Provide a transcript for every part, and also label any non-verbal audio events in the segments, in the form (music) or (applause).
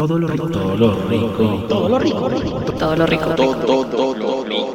Todo lo rico. Todo lo rico. Todo lo rico. Todo lo rico. Todo, lo rico.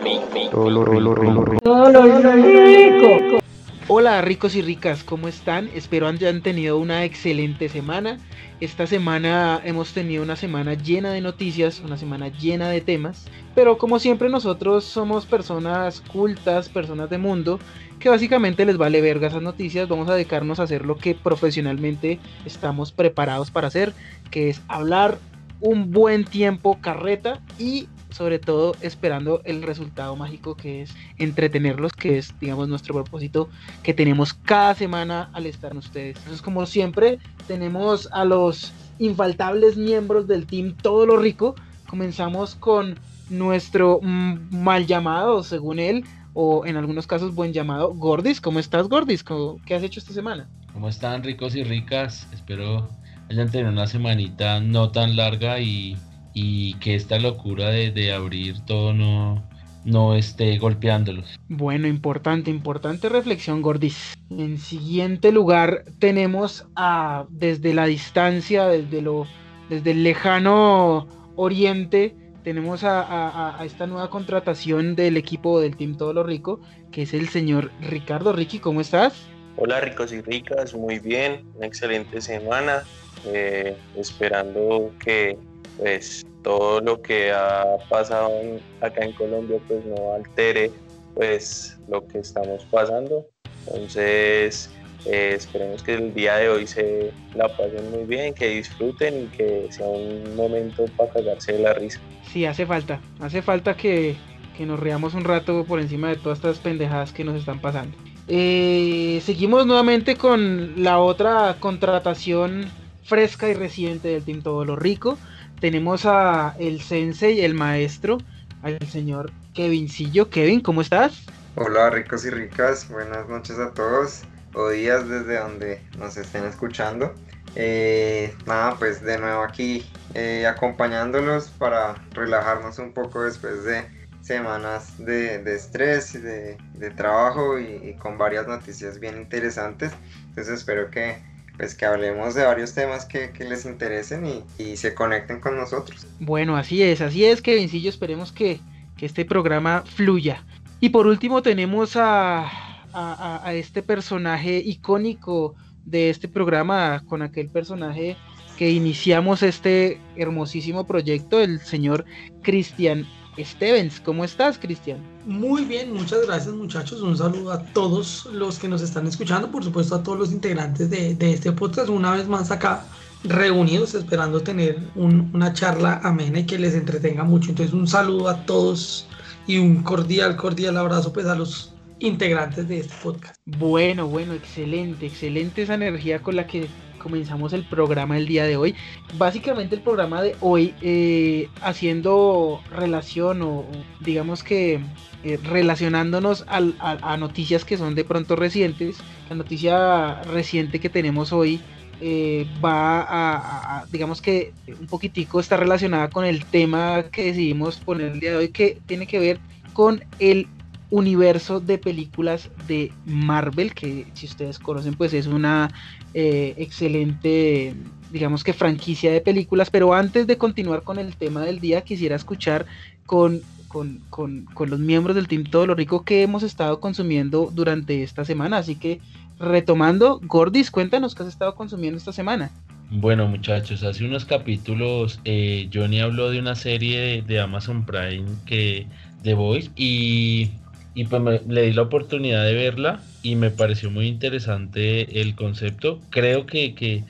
Todo lo rico. Todo lo rico. Hola ricos y ricas, ¿cómo están? Espero hayan tenido una excelente semana. Esta semana hemos tenido una semana llena de noticias, una semana llena de temas, pero como siempre nosotros somos personas cultas, personas de mundo, que básicamente les vale verga esas noticias, vamos a dedicarnos a hacer lo que profesionalmente estamos preparados para hacer, que es hablar un buen tiempo carreta y sobre todo esperando el resultado mágico que es entretenerlos, que es, digamos, nuestro propósito que tenemos cada semana al estar en ustedes. Entonces, como siempre, tenemos a los infaltables miembros del team Todo lo Rico. Comenzamos con nuestro mal llamado, según él, o en algunos casos buen llamado, Gordis. ¿Cómo estás, Gordis? ¿Cómo- ¿Qué has hecho esta semana? ¿Cómo están ricos y ricas? Espero hayan tenido una semanita no tan larga y, y que esta locura de, de abrir todo no, no esté golpeándolos. Bueno, importante, importante reflexión, Gordis. En siguiente lugar tenemos a desde la distancia, desde lo, desde el lejano oriente, tenemos a, a- esta nueva contratación del equipo del Team Todo lo Rico, que es el señor Ricardo. Ricky, ¿cómo estás? Hola ricos y ricas, muy bien, una excelente semana, eh, esperando que pues todo lo que ha pasado en- acá en Colombia pues no altere pues lo que estamos pasando. Entonces eh, esperemos que el día de hoy se la pasen muy bien, que disfruten y que sea un momento para cagarse de la risa. Sí, hace falta, hace falta que, que nos riamos un rato por encima de todas estas pendejadas que nos están pasando. Eh, seguimos nuevamente con la otra contratación fresca y reciente del Team Todo lo Rico. Tenemos a el sensei, el maestro, al señor Kevincillo. Kevin, ¿cómo estás? Hola ricos y ricas, buenas noches a todos o días desde donde nos estén escuchando. Eh, nada, pues de nuevo aquí eh, acompañándolos para relajarnos un poco después de semanas de, estrés de, de trabajo y, y con varias noticias bien interesantes. Entonces espero que, pues, que hablemos de varios temas que, que les interesen y, se conecten con nosotros. Bueno, así es, así es, Kevincillo. Esperemos que, que este programa fluya. Y por último tenemos a, a- a- a este personaje icónico de este programa, con aquel personaje que iniciamos este hermosísimo proyecto, el señor Cristian Stevens. ¿Cómo estás, Cristian? Muy bien, muchas gracias muchachos. Un saludo a todos los que nos están escuchando, por supuesto a todos los integrantes de, de este podcast, una vez más acá reunidos, esperando tener un- una charla amena y que les entretenga mucho. Entonces un saludo a todos y un cordial, cordial abrazo pues a los integrantes de este podcast. Bueno, bueno, excelente, excelente esa energía con la que comenzamos el programa el día de hoy. Básicamente el programa de hoy eh, haciendo relación o digamos que eh, relacionándonos al- a, noticias que son de pronto recientes. La noticia reciente que tenemos hoy eh, va a- digamos que un poquitico está relacionada con el tema que decidimos poner el día de hoy que tiene que ver con el universo de películas de Marvel, que si ustedes conocen, pues es una eh, excelente, digamos que franquicia de películas. Pero antes de continuar con el tema del día, quisiera escuchar con, con, con- con los miembros del Team Todo lo Rico que hemos estado consumiendo durante esta semana. Así que retomando, Gordis, cuéntanos qué has estado consumiendo esta semana. Bueno muchachos, hace unos capítulos eh, Johnny habló de una serie de, Amazon Prime que The Voice y, y pues me- le di la oportunidad de verla y me pareció muy interesante el concepto. Creo que, que,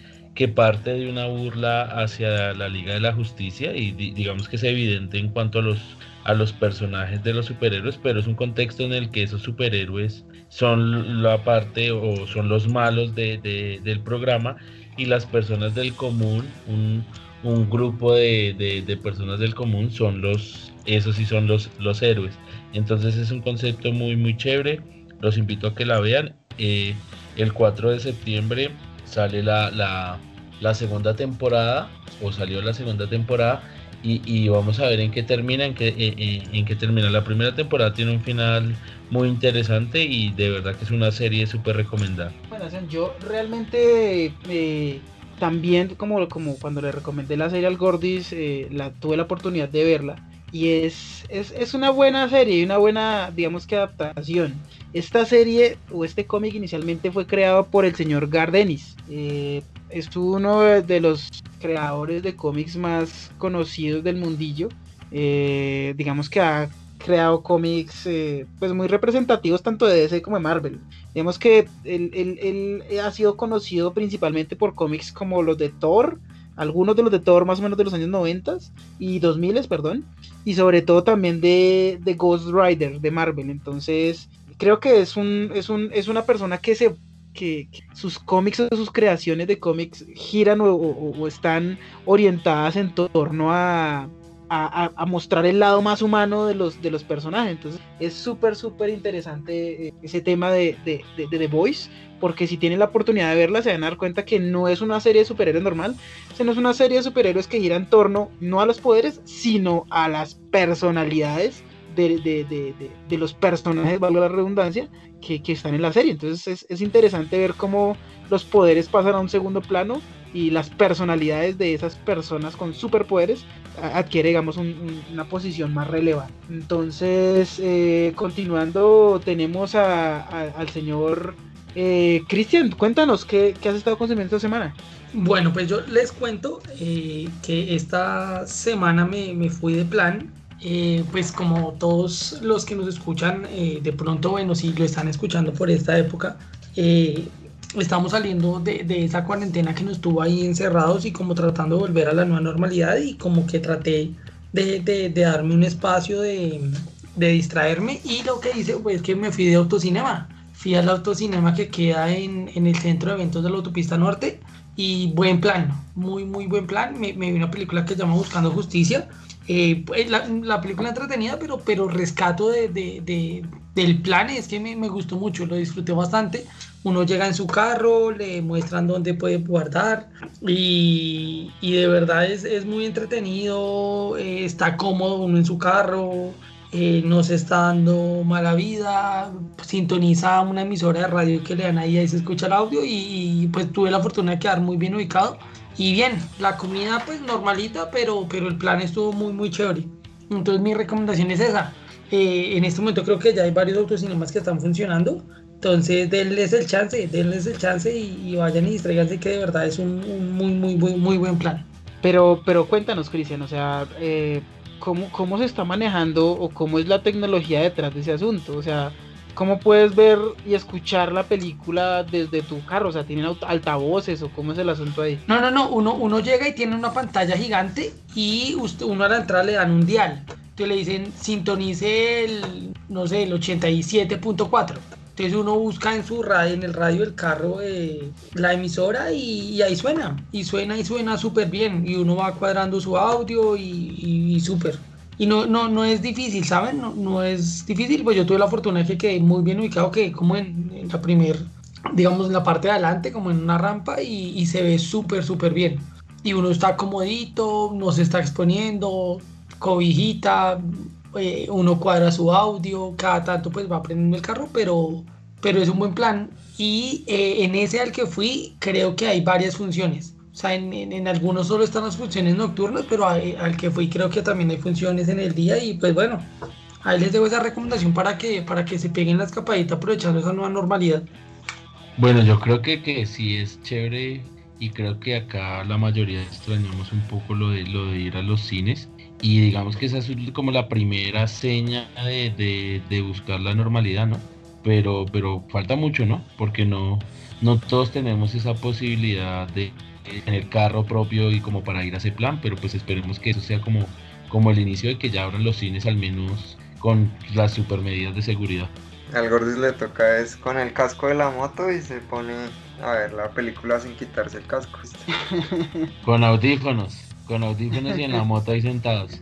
parte de una burla hacia la Liga de la Justicia y di- digamos que es evidente en cuanto a los, a los personajes de los superhéroes, pero es un contexto en el que esos superhéroes son la parte o son los malos de- de- del programa y las personas del común, un, un grupo de personas del común son los, esos sí son los, los héroes. Entonces es un concepto muy muy chévere, los invito a que la vean. Eh, el 4 de septiembre sale la, la, segunda temporada, o salió la segunda temporada, y, y vamos a ver en qué termina, en qué, eh, eh, en qué termina. La primera temporada tiene un final muy interesante y de verdad que es una serie súper recomendada. Bueno, yo realmente también como, como cuando le recomendé la serie al Gordis, la, tuve la oportunidad de verla. Y es, es, es, una buena serie y una buena, digamos que adaptación. Esta serie o este cómic inicialmente fue creado por el señor Gardenis. Eh, es uno de los creadores de cómics más conocidos del mundillo. Eh, digamos que ha creado cómics eh, pues muy representativos tanto de DC como de Marvel. Digamos que él, él, ha sido conocido principalmente por cómics como los de Thor, algunos de los de Thor más o menos de los años 90 y 2000, perdón, y sobre todo también de, de Ghost Rider de Marvel. Entonces, creo que es un, es un, es una persona que se que, sus cómics o sus creaciones de cómics giran o están orientadas en torno a, a, mostrar el lado más humano de los, de los personajes. Entonces es súper, súper interesante eh, ese tema de, de, The Voice, porque si tienen la oportunidad de verla se van a dar cuenta que no es una serie de superhéroes normal, sino es una serie de superhéroes que gira en torno no a los poderes, sino a las personalidades de, los personajes, valga la redundancia, que, están en la serie. Entonces es, es interesante ver cómo los poderes pasan a un segundo plano y las personalidades de esas personas con superpoderes adquiere, digamos, una posición más relevante. Entonces, eh, continuando, tenemos al señor eh, Cristian. Cuéntanos, ¿qué, has estado consumiendo esta semana? Bueno, pues yo les cuento eh, que esta semana me, me fui de plan. pues como todos los que nos escuchan, de pronto, bueno, si lo están escuchando por esta época, estamos saliendo de, esa cuarentena que nos tuvo ahí encerrados y como tratando de volver a la nueva normalidad y como que traté de, darme un espacio de, distraerme y lo que hice fue que me fui de autocinema. Fui al autocinema que queda en, el centro de eventos de la autopista norte y buen plan, muy muy buen plan. Me, vi una película que se llama Buscando Justicia. Eh, pues, la, la, película entretenida, pero, pero rescato de, del plan es que me, me, gustó mucho, lo disfruté bastante uno llega en su carro, le muestran dónde puede guardar y, de verdad es, muy entretenido, eh, está cómodo uno en su carro, eh, no se está dando mala vida, sintoniza una emisora de radio que le dan ahí, ahí se escucha el audio y, pues tuve la fortuna de quedar muy bien ubicado. Y bien, la comida pues normalita, pero, pero el plan estuvo muy muy chévere. Entonces mi recomendación es esa. Eh, en este momento creo que ya hay varios autocinemas que están funcionando. Entonces, denles el chance, denles el chance y, vayan y distraiganse que de verdad es un, muy, muy, muy, muy buen plan. Pero, pero cuéntanos, Cristian, o sea, eh, ¿cómo, ¿cómo se está manejando o cómo es la tecnología detrás de ese asunto? O sea, ¿cómo puedes ver y escuchar la película desde tu carro? O sea, ¿tienen altavoces o cómo es el asunto ahí? No, no, no, uno, uno llega y tiene una pantalla gigante y usted, uno a la entrada le dan un dial. Entonces le dicen, sintonice el, no sé, el 87.4 entonces uno busca en su radio, en el radio del carro, eh, la emisora y, ahí suena. Y suena y suena súper bien. Y uno va cuadrando su audio y, súper. Y no, no, no es difícil, ¿saben? No, no, es difícil, pues yo tuve la fortuna de que quedé muy bien ubicado, que como en, la primer, digamos, en la parte de adelante, como en una rampa, y, y se ve súper, súper bien. Y uno está comodito, no se está exponiendo, cobijita, eh, uno cuadra su audio, cada tanto pues va aprendiendo el carro, pero, pero es un buen plan. Y eh, en ese al que fui creo que hay varias funciones. O sea, en, algunos solo están las funciones nocturnas, pero al que fui creo que también hay funciones en el día y pues bueno, ahí les dejo esa recomendación para que, para que se peguen la escapadita aprovechando esa nueva normalidad. Bueno, yo creo que, que sí es chévere y creo que acá la mayoría extrañamos un poco lo de, lo de ir a los cines y digamos que esa es como la primera seña de, de, buscar la normalidad, ¿no? Pero, pero falta mucho, ¿no? Porque no, no todos tenemos esa posibilidad de tener carro propio y como para ir a ese plan, pero pues esperemos que eso sea como, como el inicio de que ya abran los cines al menos con las super medidas de seguridad. Al Gordis le toca es con el casco de la moto y se pone a ver la película sin quitarse el casco. (laughs) con audífonos con audífonos y en la (laughs) moto ahí sentados.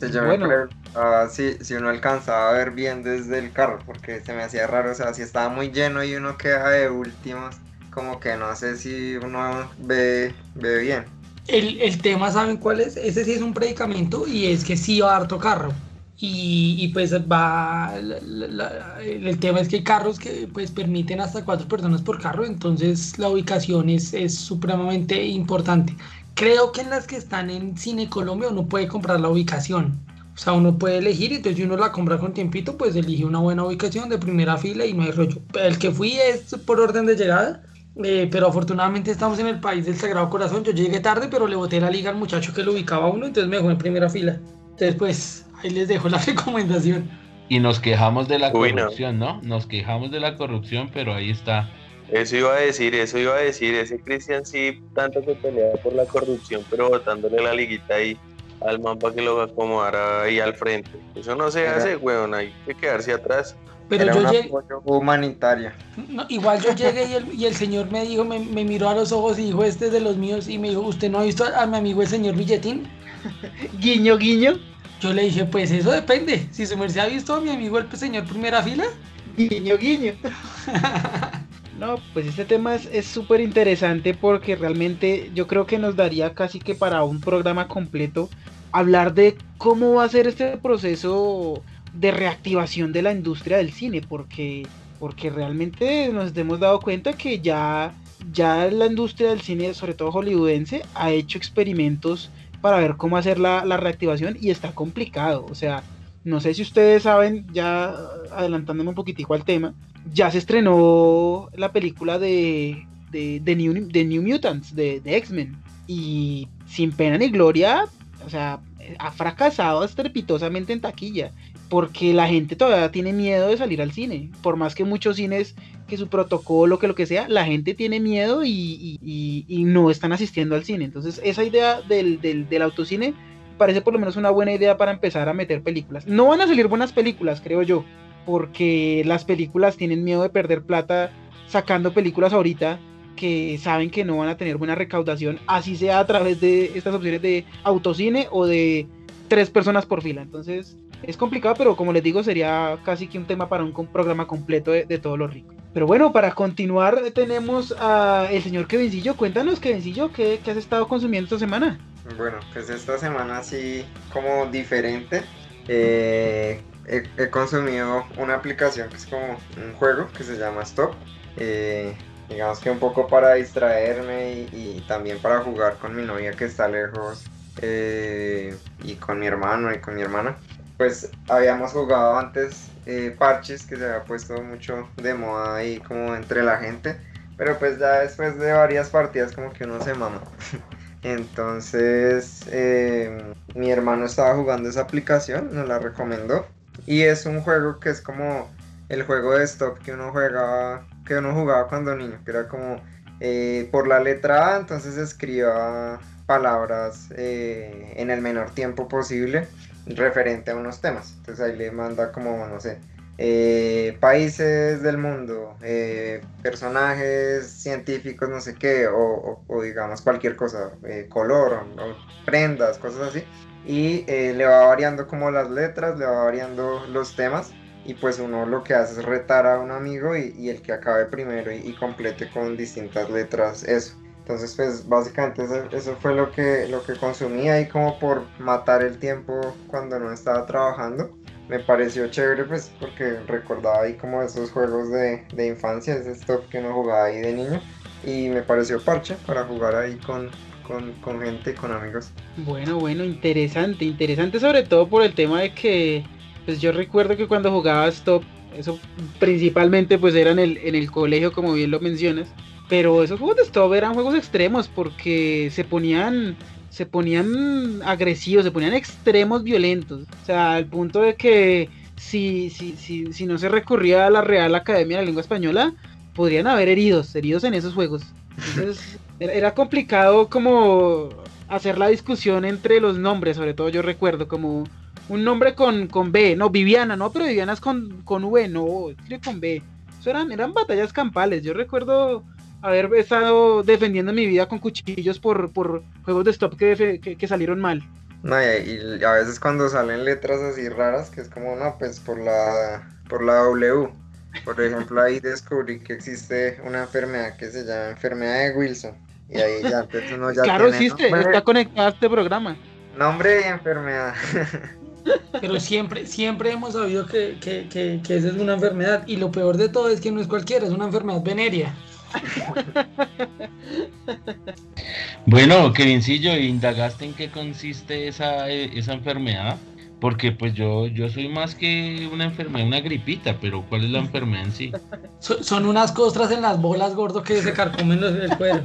bueno. Ah, si, uno alcanzaba a ver bien desde el carro, porque se me hacía raro, o sea, si estaba muy lleno y uno queda de últimos, como que no sé si uno ve, ve bien. El, el tema, ¿saben cuál es? Ese sí es un predicamento y es que sí va harto carro. y, pues va, el tema es que hay carros que pues permiten hasta cuatro personas por carro, entonces la ubicación es, es supremamente importante. Creo que en las que están en Cine Colombia uno puede comprar la ubicación. O sea, uno puede elegir, entonces si uno la compra con tiempito, pues elige una buena ubicación de primera fila y no hay rollo. El que fui es por orden de llegada, eh, pero afortunadamente estamos en el país del Sagrado Corazón. Yo llegué tarde, pero le boté la liga al muchacho que lo ubicaba uno, entonces me dejó en primera fila. Entonces, pues Ahí les dejo la (laughs) recomendación. Y nos quejamos de la corrupción, no. Nos quejamos de la corrupción, pero ahí está. Eso iba a decir, eso iba a decir. Ese Cristian sí, tanto que peleaba por la corrupción, pero botándole la liguita ahí al man para que lo acomodara ahí al frente. Eso no se hace, weón, hay que quedarse atrás. Pero Era yo una llegué. humanitaria. igual yo llegué y el, y el señor me dijo, me, me, miró a los ojos y dijo, este es de los míos. Y me dijo, ¿usted no ha visto a, a mi amigo el señor Billetín? (laughs) guiño, guiño. Yo le dije, pues eso depende. Si su merced ha visto a mi amigo el señor primera fila. Guiño, guiño. (laughs) no, pues este tema es súper interesante porque realmente yo creo que nos daría casi que para un programa completo hablar de cómo va a ser este proceso de reactivación de la industria del cine, porque, porque realmente nos hemos dado cuenta que ya, ya la industria del cine, sobre todo hollywoodense, ha hecho experimentos para ver cómo hacer la, reactivación y está complicado. O sea, no sé si ustedes saben, ya adelantándome un poquitico al tema, ya se estrenó la película de, de, New, de New, Mutants, de, de X-Men. Y sin pena ni gloria, o sea, ha fracasado estrepitosamente en taquilla porque la gente todavía tiene miedo de salir al cine. Por más que muchos cines, que su protocolo, que lo que sea, la gente tiene miedo y, no están asistiendo al cine. Entonces, esa idea del, del, autocine parece por lo menos una buena idea para empezar a meter películas. No van a salir buenas películas, creo yo, porque las películas tienen miedo de perder plata sacando películas ahorita que saben que no van a tener buena recaudación, así sea a través de estas opciones de autocine o de tres personas por fila. Entonces, es complicado, pero como les digo, sería casi que un tema para un programa completo de, de todo lo rico. Pero bueno, para continuar tenemos a el señor Kevincillo. Cuéntanos, Kevincillo, ¿qué, ¿qué has estado consumiendo esta semana? Bueno, pues esta semana sí como diferente. Eh, he, consumido una aplicación que es como un juego que se llama Stop. Eh, digamos que un poco para distraerme y, también para jugar con mi novia que está lejos eh, y con mi hermano y con mi hermana pues habíamos jugado antes eh, parches que se había puesto mucho de moda ahí como entre la gente, pero pues ya después de varias partidas como que uno se mama. (laughs) Entonces em, mi hermano estaba jugando esa aplicación, nos la recomendó y es un juego que es como el juego de stop que uno juega, que uno jugaba cuando niño, que era como eh, por la letra A, entonces escriba palabras eh, en el menor tiempo posible referente a unos temas. Entonces ahí le manda como, no sé, eh, países del mundo, personajes científicos, no sé qué, o, digamos cualquier cosa, color, prendas, cosas así. Y le va variando como las letras, le va variando los temas. Y pues uno lo que hace es retar a un amigo y, el que acabe primero y complete con distintas letras eso. Entonces, pues básicamente eso, fue lo que, lo que consumí ahí como por matar el tiempo cuando no estaba trabajando. Me pareció chévere pues porque recordaba ahí como esos juegos de, de infancia, ese stuff que uno jugaba ahí de niño. Y me pareció parche para jugar ahí con, con, con gente, con amigos. Bueno, bueno, interesante, interesante sobre todo por el tema de que pues yo recuerdo que cuando jugaba Stop, eso principalmente pues era en el, en el colegio como bien lo mencionas, pero esos juegos de stop eran juegos extremos porque se ponían se ponían agresivos, se ponían extremos violentos. O sea, al punto de que si, si, si, si no se recurría a la Real Academia de la Lengua Española, podrían haber heridos, heridos en esos juegos. Entonces, era complicado como hacer la discusión entre los nombres, sobre todo yo recuerdo como un nombre con, con B, no, Viviana, no, pero Viviana es con, con V, no, con B. Eso eran, eran batallas campales, yo recuerdo haber estado defendiendo mi vida con cuchillos por, por juegos de stop que, que, salieron mal. No, y, a veces cuando salen letras así raras, que es como, no, pues por la, por la W. Por ejemplo, ahí descubrí que existe una enfermedad que se llama enfermedad de Wilson. Y ahí ya, pues, uno ya Claro, existe, está conectado a este programa. Nombre y enfermedad. (laughs) Pero siempre, siempre hemos sabido que, que, que, que esa es una enfermedad. Y lo peor de todo es que no es cualquiera, es una enfermedad venérea. (laughs) Bueno, Kevincillo, ¿indagaste en qué consiste esa, eh, esa enfermedad? Porque pues yo, yo soy más que una enfermedad, una gripita, pero ¿cuál es la enfermedad en sí? (laughs) So- son unas costras en las bolas, gordo, que se carcomen los- el cuero.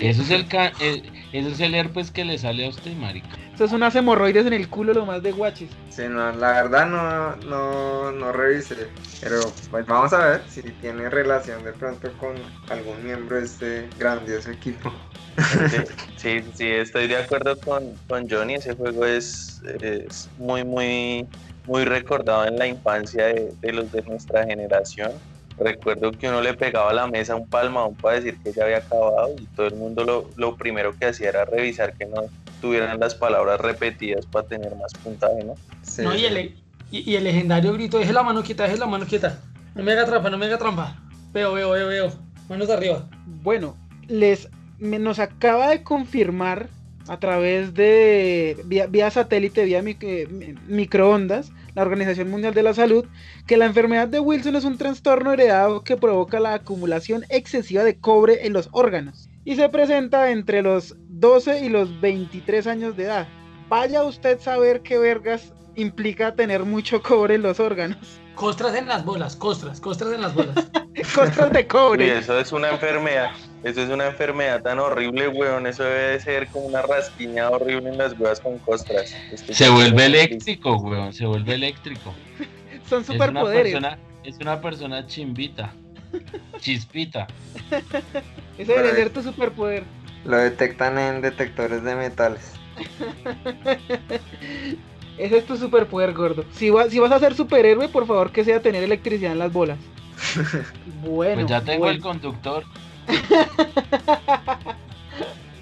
Eso es el, ca- eh, eso es el herpes que le sale a usted, marica. Eso es unas hemorroides en el culo, lo más de guaches. Sí, no, la verdad no, no, no revisé, pero pues vamos a ver si tiene relación de pronto con algún miembro de este grandioso equipo. Sí, sí, sí, estoy de acuerdo con, con Johnny. Ese juego es, es muy, muy, muy recordado en la infancia de, de los de nuestra generación. Recuerdo que uno le pegaba a la mesa un palmadón para decir que ya había acabado y todo el mundo lo, lo primero que hacía era revisar que no tuvieran las palabras repetidas para tener más puntaje, ¿no? Sí. No, y, el, y, y el legendario grito, deje la mano quieta, deje la mano quieta. No me haga trampa, no me haga trampa. Veo, veo, veo, veo. Manos arriba. Bueno, les me- nos acaba de confirmar a través de vía, vía satélite, vía mic- eh, mi- microondas, la Organización Mundial de la Salud, que la enfermedad de Wilson es un trastorno heredado que provoca la acumulación excesiva de cobre en los órganos y se presenta entre los 12 y los 23 años de edad. Vaya usted saber qué vergas implica tener mucho cobre en los órganos. Costras en las bolas, costras, costras en las bolas. (laughs) Costras de Y cobre. eso es una enfermedad, eso es una enfermedad tan horrible, weón. Eso debe de ser como una rasquiña horrible en las huevas con costras. Se vuelve eléctrico, weón, se vuelve eléctrico. (laughs) Son superpoderes. es una persona chimbita, (laughs) chispita. Ese debería ser tu superpoder. Lo detectan en detectores de metales. (laughs) Ese es tu superpoder, gordo. Si, va- si vas a ser superhéroe, por favor que sea tener electricidad en las bolas. Bueno, Pues ya tengo el conductor. (laughs)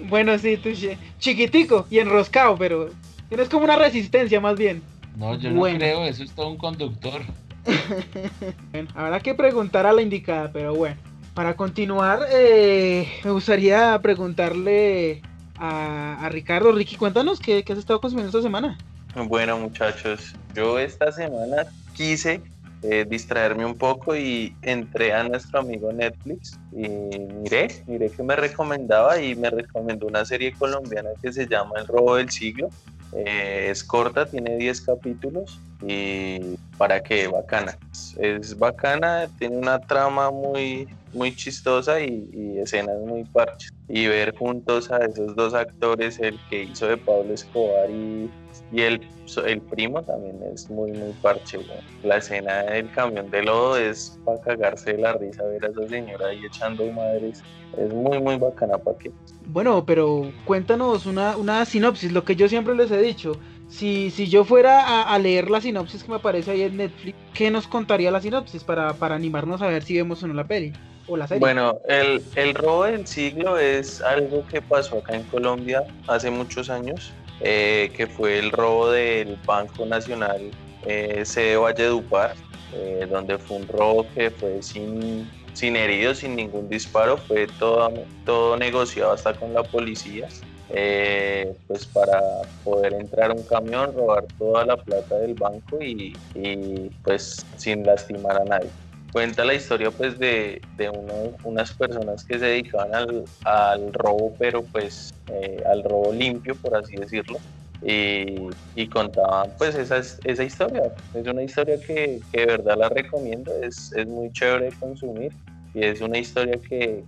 bueno, sí, touché. chiquitico y enroscado, pero tienes como una resistencia más bien. No, yo Bueno. no creo, eso es todo un conductor. (laughs) Bueno, habrá que preguntar a la indicada, pero bueno. Para continuar, eh, me gustaría preguntarle a, a Ricardo. Ricky, cuéntanos qué, qué has estado consumiendo esta semana. Bueno, muchachos, yo esta semana quise eh, distraerme un poco y entré a nuestro amigo Netflix y miré, miré que me recomendaba y me recomendó una serie colombiana que se llama El robo del siglo. Eh, es corta, tiene 10 capítulos y para qué, bacana. Es bacana, tiene una trama muy, muy chistosa y, y escenas muy parches. Y ver juntos a esos dos actores, el que hizo de Pablo Escobar y, y el, el primo también es muy, muy parche. weón. La escena del camión de lodo es para cagarse de la risa ver a esa señora ahí echando madres. Es muy, muy bacana para que. Bueno, pero cuéntanos una, una sinopsis, lo que yo siempre les he dicho. Si, si yo fuera a, leer la sinopsis que me aparece ahí en Netflix, ¿qué nos contaría la sinopsis para, para animarnos a ver si vemos o no la peli? O la serie. Bueno, el, el robo del siglo es algo que pasó acá en Colombia hace muchos años, eh, que fue el robo del Banco Nacional eh, sede Valledupar, eh, donde fue un robo que fue sin, sin heridos, sin ningún disparo, fue todo, todo negociado hasta con la policía, eh, pues para poder entrar un camión, robar toda la plata del banco y, y, pues sin lastimar a nadie cuenta la historia pues de, de uno- unas personas que se dedicaban al, al robo, pero pues eh, al robo limpio, por así decirlo, y, y contaban pues esa, esa historia. Es una historia que, que de verdad la recomiendo, es, es muy chévere consumir y es una historia que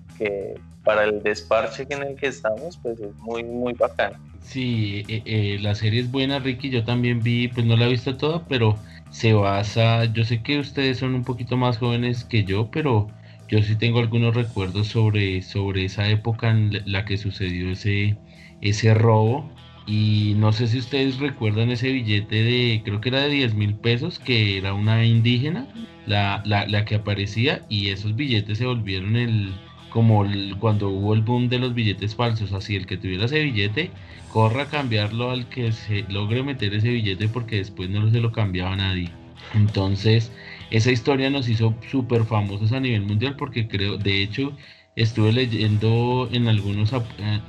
para el desparche en el que estamos pues es muy, muy bacana. Sí, eh, eh, la serie es buena, Ricky. Yo también vi, pues no la he visto toda, pero se basa. Yo sé que ustedes son un poquito más jóvenes que yo, pero yo sí tengo algunos recuerdos sobre, sobre esa época en la que sucedió ese, ese robo. Y no sé si ustedes recuerdan ese billete de, creo que era de 10 mil pesos, que era una indígena, la, la, la que aparecía, y esos billetes se volvieron el, como cuando hubo el boom de los billetes falsos, así el que tuviera ese billete, corra a cambiarlo al que se logre meter ese billete porque después no se lo cambiaba nadie. Entonces, esa historia nos hizo súper famosos a nivel mundial porque creo, de hecho, estuve leyendo en algunos, eh,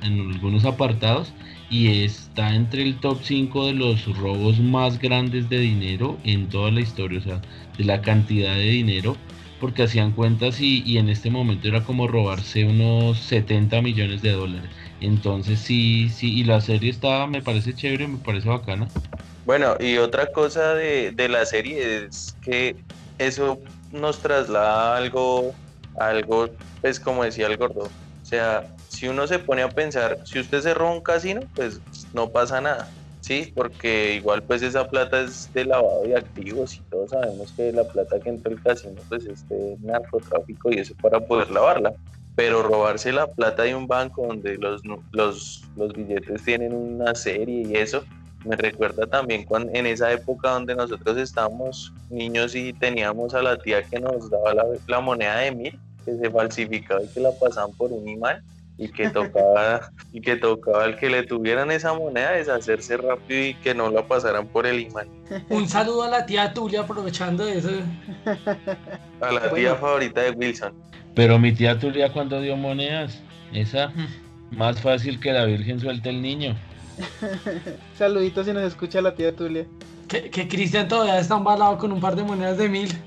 en algunos apartados y está entre el top 5 de los robos más grandes de dinero en toda la historia, o sea, de la cantidad de dinero, porque hacían cuentas y, y en este momento era como robarse unos 70 millones de dólares. Entonces sí, sí, y la serie está, me parece chévere, me parece bacana. Bueno, y otra cosa de, de la serie es que eso nos traslada algo, algo, pues como decía el gordo, o sea, si uno se pone a pensar, si usted se roba un casino, pues no pasa nada, ¿sí? Porque igual pues esa plata es de lavado de activos y todos sabemos que la plata que entra el casino pues es de narcotráfico y eso para poder lavarla. Pero robarse la plata de un banco donde los, los, los billetes tienen una serie y eso, me recuerda también cuando, en esa época donde nosotros estábamos niños y teníamos a la tía que nos daba la, la moneda de mil, que se falsificaba y que la pasaban por un imán y que tocaba y que tocaba el que le tuvieran esa moneda deshacerse rápido y que no la pasaran por el imán. Un saludo a la tía Tulia aprovechando eso. A la tía favorita de Wilson. Pero mi tía Tulia cuando dio monedas, esa más fácil que la Virgen suelte el niño. (laughs) Saluditos si nos escucha la tía Tulia. Que, que Cristian todavía está embalado con un par de monedas de mil. (laughs)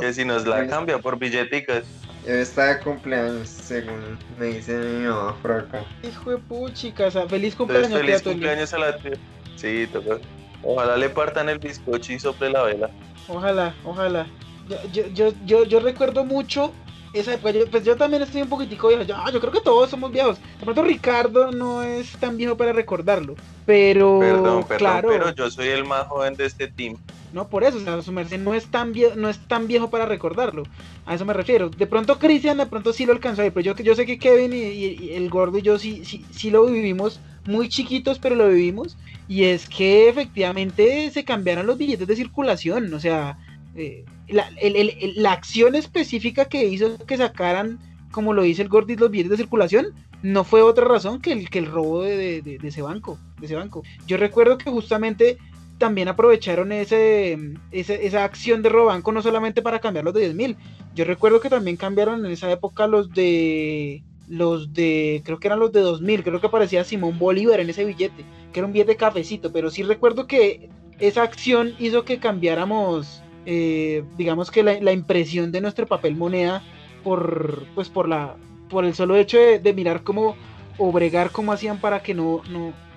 Que si nos la cambia por billeticas. Yo está de cumpleaños, según me dice mi mamá por acá. Hijo de puchica, o sea, feliz Entonces, cumpleaños, tía feliz Tulia. cumpleaños a la tía. Sí, toca. Ojalá le partan el bizcocho y sople la vela. Ojalá, ojalá. Yo, yo, yo, yo, yo recuerdo mucho esa época. Yo- pues yo también estoy un poquitico viejo. Yo, yo creo que todos somos viejos. De pronto Ricardo no es tan viejo para recordarlo. Pero, Perdón, perdón, claro, pero yo soy el más joven de este team. No por eso. O sea, su merced no es tan viejo, no es tan viejo para recordarlo. A eso me refiero. De pronto Cristian, de pronto sí lo alcanzó a. Pero yo, yo sé que Kevin y, el gordo y yo sí, sí, sí lo vivimos muy chiquitos, pero lo vivimos. Y es que efectivamente se cambiaron los billetes de circulación. O sea, eh, la, la acción específica que hizo que sacaran, como lo dice el Gordis, los billetes de circulación, no fue otra razón que el, que el robo de- de ese banco, de ese banco. Yo recuerdo que justamente también aprovecharon ese, esa acción de robanco no solamente para cambiar los de 10 mil. Yo recuerdo que también cambiaron en esa época los de los de creo que eran los de 2000, creo que aparecía Simón Bolívar en ese billete, que era un billete cafecito, pero sí recuerdo que esa acción hizo que cambiáramos eh, digamos que la, impresión de nuestro papel moneda por pues por la por el solo hecho de, mirar cómo o cómo hacían para que no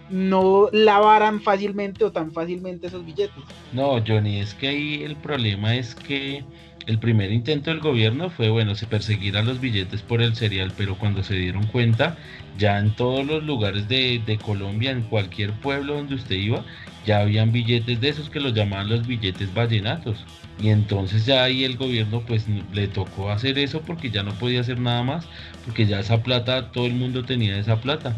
no lavaran fácilmente o tan fácilmente esos billetes. No, Johnny, es que ahí el problema es que el primer intento del gobierno fue, bueno, se perseguir a los billetes por el cereal, pero cuando se dieron cuenta, ya en todos los lugares de, de Colombia, en cualquier pueblo donde usted iba, ya habían billetes de esos que los llamaban los billetes vallenatos. Y entonces ya ahí el gobierno pues le tocó hacer eso porque ya no podía hacer nada más, porque ya esa plata, todo el mundo tenía esa plata.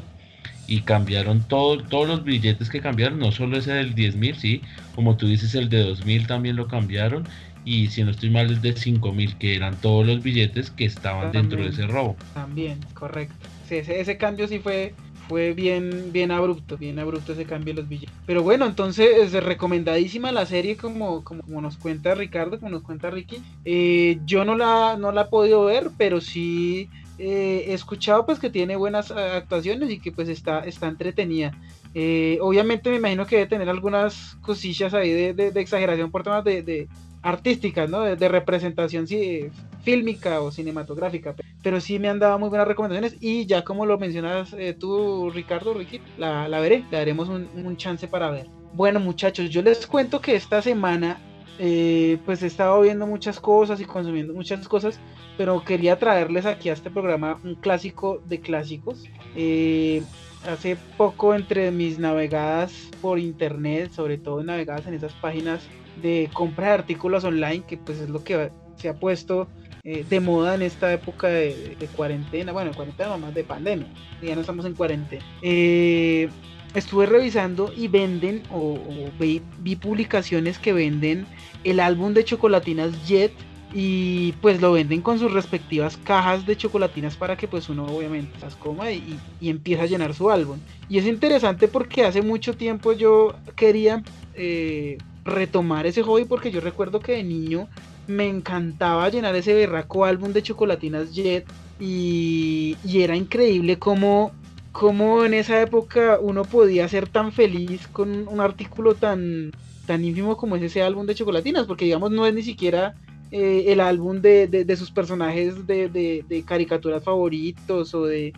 Y cambiaron todo, todos los billetes que cambiaron, no solo ese del 10 mil, sí, como tú dices, el de 2000 también lo cambiaron. Y si no estoy mal, el de 5000, que eran todos los billetes que estaban dentro de ese robo. También, correcto. Sí, ese, ese cambio sí fue, fue bien, bien abrupto, bien abrupto ese cambio de los billetes. Pero bueno, entonces es recomendadísima la serie como, como, como nos cuenta Ricardo, como nos cuenta Ricky. Eh, yo no la, no la he podido ver, pero sí eh, he escuchado pues que tiene buenas eh, actuaciones y que pues está, está entretenida. Eh, obviamente me imagino que debe tener algunas cosillas ahí de, exageración por temas de, de artísticas, ¿no? De, representación sí, fílmica o cinematográfica. Pero sí me han dado muy buenas recomendaciones y ya como lo mencionas tú, Ricardo, Ricky, la, la veré, le daremos un, chance para ver. Bueno muchachos, yo les cuento que esta semana pues he estado viendo muchas cosas y consumiendo muchas cosas, pero quería traerles aquí a este programa un clásico de clásicos. Eh, hace poco entre mis navegadas por internet, sobre todo navegadas en esas páginas de compra de artículos online, que pues es lo que se ha puesto eh, de moda en esta época de, cuarentena, bueno, cuarentena más de pandemia, ya no estamos en cuarentena. Eh, estuve revisando y venden, o, o vi, vi publicaciones que venden el álbum de chocolatinas Jet y pues lo venden con sus respectivas cajas de chocolatinas para que pues uno obviamente las coma y, y, empieza a llenar su álbum. Y es interesante porque hace mucho tiempo yo quería eh, retomar ese hobby porque yo recuerdo que de niño me encantaba llenar ese berraco álbum de chocolatinas Jet y, y era increíble como cómo en esa época uno podía ser tan feliz con un artículo tan, tan ínfimo como es ese álbum de chocolatinas, porque digamos no es ni siquiera eh, el álbum de, de, sus personajes de, de, caricaturas favoritos o de,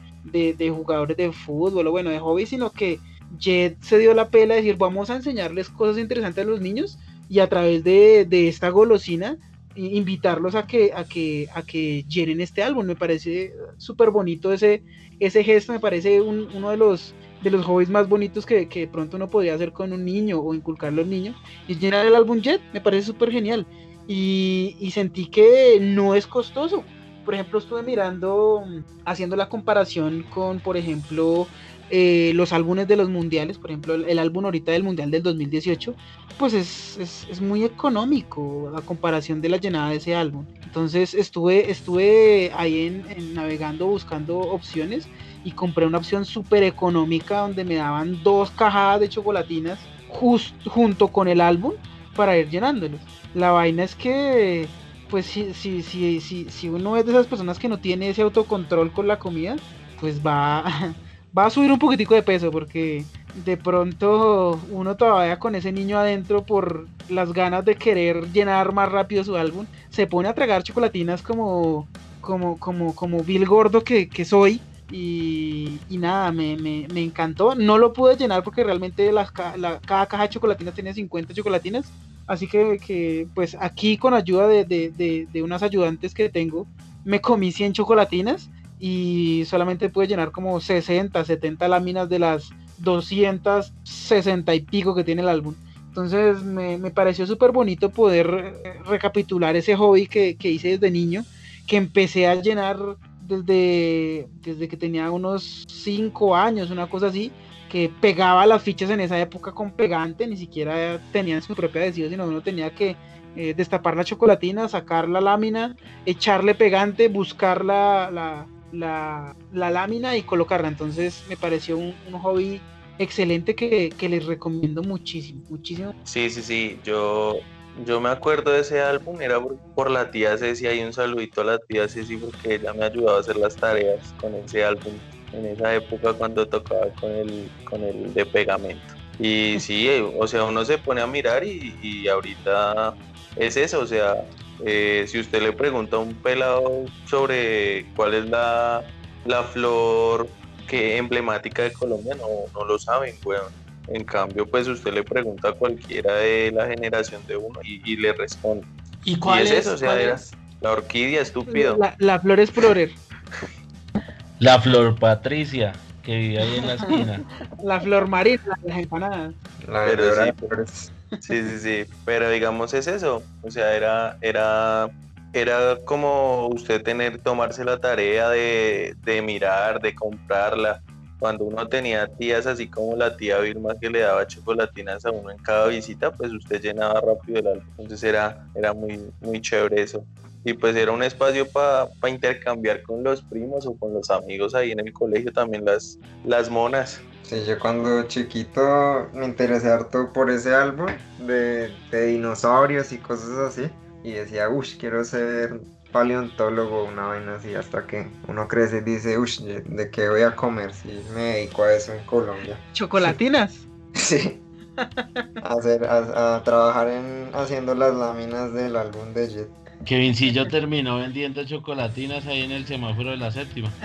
jugadores de fútbol o bueno, de hobby, sino que Jet se dio la pela de decir vamos a enseñarles cosas interesantes a los niños y a través de, esta golosina invitarlos a que, a que, a que llenen este álbum. Me parece súper bonito ese, ese gesto, me parece uno de los, de los hobbies más bonitos que, que, pronto uno podría hacer con un niño o inculcarlo al niño. Y llenar el álbum Jet, me parece súper genial. Y, y sentí que no es costoso. Por ejemplo, estuve mirando, haciendo la comparación con, por ejemplo, eh, los álbumes de los mundiales, por ejemplo, el, álbum ahorita del mundial del 2018, pues es, muy económico a comparación de la llenada de ese álbum. Entonces estuve, estuve ahí en, navegando buscando opciones y compré una opción súper económica donde me daban dos cajadas de chocolatinas junto con el álbum para ir llenándolos. La vaina es que pues si, si, si, si, uno es de esas personas que no tiene ese autocontrol con la comida, pues va, (laughs) va a subir un poquitico de peso porque de pronto uno todavía con ese niño adentro por las ganas de querer llenar más rápido su álbum, se pone a tragar chocolatinas como, como, como, como Bill Gordo que, soy. Y, nada, me, encantó. No lo pude llenar porque realmente la, cada caja de chocolatinas tiene 50 chocolatinas. Así que, pues aquí con ayuda de, unas ayudantes que tengo, me comí 100 chocolatinas y solamente puede llenar como 60, 70 láminas de las 260 y pico que tiene el álbum. Entonces me, pareció súper bonito poder eh, recapitular ese hobby que, hice desde niño, que empecé a llenar desde, desde que tenía unos 5 años, una cosa así, que pegaba las fichas en esa época con pegante, ni siquiera tenían su propia adhesivo, sino uno tenía que eh, destapar la chocolatina, sacar la lámina, echarle pegante, buscar la la, lámina y colocarla. Entonces me pareció un, hobby excelente que, les recomiendo muchísimo, muchísimo. Sí, sí, sí, yo, yo me acuerdo de ese álbum, era por, la tía Ceci, hay un saludito a la tía Ceci porque ella me ayudaba a hacer las tareas con ese álbum en esa época cuando tocaba con el, con el de pegamento. Y sí, o sea, uno se pone a mirar y, y ahorita es eso, o sea, eh, si usted le pregunta a un pelado sobre cuál es la, flor que emblemática de Colombia, no, no lo saben, bueno. En cambio, pues usted le pregunta a cualquiera de la generación de uno y, le responde. ¿Y cuál es, eso? O sea, la orquídea, estúpido. La, flor es florer. La flor Patricia, que vive ahí en la (laughs) esquina. la flor marina, las empanadas. La Pero sí, Sí, sí, sí, pero digamos es eso, o sea, era, era, era como usted tener, tomarse la tarea de, mirar, de comprarla. Cuando uno tenía tías así como la tía Vilma que le daba chocolatinas a uno en cada visita, pues usted llenaba rápido el álbum. Entonces era, era muy, muy chévere eso. Y pues era un espacio para intercambiar con los primos o con los amigos ahí en el colegio también las, las monas. Sí, yo cuando chiquito me interesé harto por ese álbum de, dinosaurios y cosas así. Y decía, uff, quiero ser paleontólogo, una vaina así, hasta que uno crece y dice, uff, ¿de qué voy a comer si me dedico a eso en Colombia? ¿Chocolatinas? (laughs) Sí. a, hacer, a, trabajar en haciendo las láminas del álbum de Jet. Kevincillo terminó vendiendo chocolatinas ahí en el semáforo de la séptima. (laughs)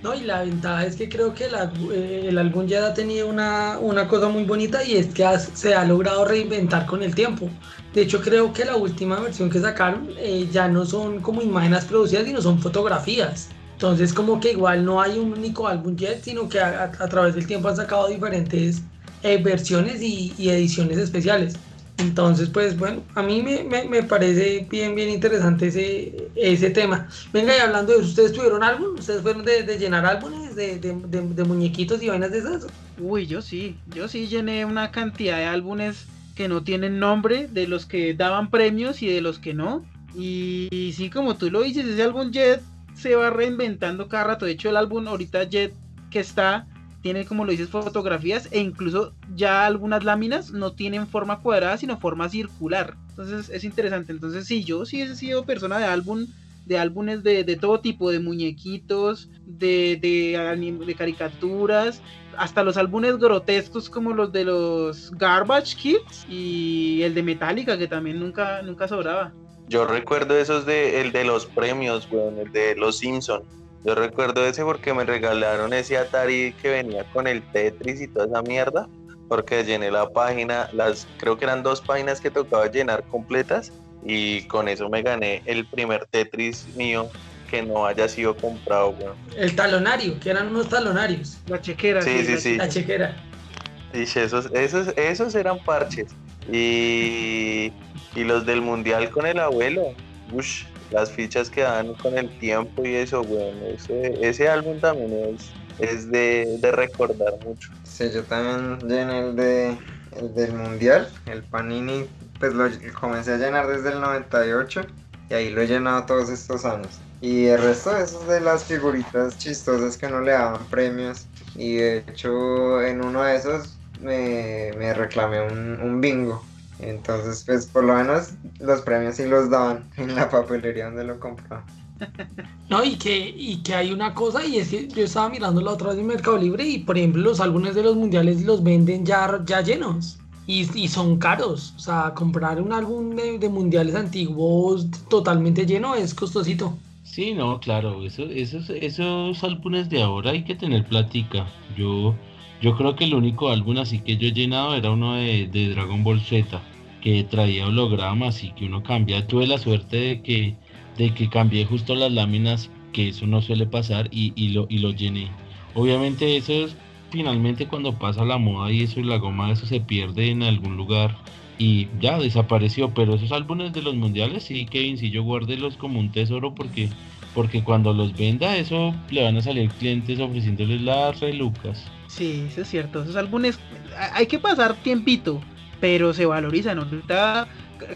No, y la ventaja es que creo que eh, el álbum ya ha tenido una, cosa muy bonita y es que se ha logrado reinventar con el tiempo. De hecho, creo que la última versión que sacaron eh, ya no son como imágenes producidas, sino son fotografías. Entonces, como que igual no hay un único álbum Jet, sino que a, través del tiempo han sacado diferentes eh, versiones y ediciones especiales. Entonces, pues bueno, a mí me, me, parece bien, bien interesante ese, ese tema. Venga, y hablando de eso, ¿ustedes tuvieron álbum? ¿Ustedes fueron de, llenar álbumes de, de, de, muñequitos y vainas de esas? Uy, yo sí, yo sí llené una cantidad de álbumes que no tienen nombre, de los que daban premios y de los que no. Y, sí, como tú lo dices, ese álbum Jet se va reinventando cada rato. De hecho, el álbum ahorita Jet que está tiene, como lo dices, fotografías e incluso ya algunas láminas no tienen forma cuadrada, sino forma circular. Entonces es interesante. Entonces, sí, yo sí he sido persona de álbum de álbumes de, de todo tipo, de muñequitos, de, de, caricaturas, hasta los álbumes grotescos como los de los Garbage Kids y el de Metallica, que también nunca, nunca sobraba. Yo recuerdo esos de el de los premios, weón, el de los Simpson. Yo recuerdo ese porque me regalaron ese Atari que venía con el Tetris y toda esa mierda. Porque llené la página, las creo que eran dos páginas que tocaba llenar completas y con eso me gané el primer Tetris mío que no haya sido comprado, weón. El talonario, que eran unos talonarios. La chequera. Sí, sí, la sí. La chequera. Y esos, esos, esos eran parches. Y, y los del mundial con el abuelo. Ush, las fichas que dan con el tiempo y eso, weón. Ese, ese álbum también es, es de, de recordar mucho. Sí, yo también llené el, de, el del mundial, el Panini, pues lo comencé a llenar desde el 98 y ahí lo he llenado todos estos años. Y el resto de esos de las figuritas chistosas que no le daban premios. Y de hecho en uno de esos me, me reclamé un, un bingo. Entonces pues por lo menos los premios sí los daban en la papelería donde lo compraba. (laughs) No, y que, y que hay una cosa, y es que yo estaba mirando la otra vez en Mercado Libre, y por ejemplo, los álbumes de los mundiales los venden ya, ya llenos. Y, y son caros. O sea, comprar un álbum de, de mundiales antiguos totalmente lleno es costosito. Sí, no, claro, eso, esos, esos álbumes de ahora hay que tener plática. Yo, yo creo que el único álbum así que yo he llenado era uno de, Dragon Ball Z, que traía hologramas y que uno cambia. Tuve la suerte de que, de que cambié justo las láminas, que eso no suele pasar, y, y lo, y lo llené. Obviamente eso es finalmente cuando pasa la moda y eso y la goma, eso se pierde en algún lugar y ya desapareció. Pero esos álbumes de los mundiales, sí, Kevin, sí, yo guárdelos como un tesoro porque, porque cuando los venda, eso le van a salir clientes ofreciéndoles las relucas. Sí, eso es cierto. Esos álbumes hay que pasar tiempito, pero se valorizan. Ahorita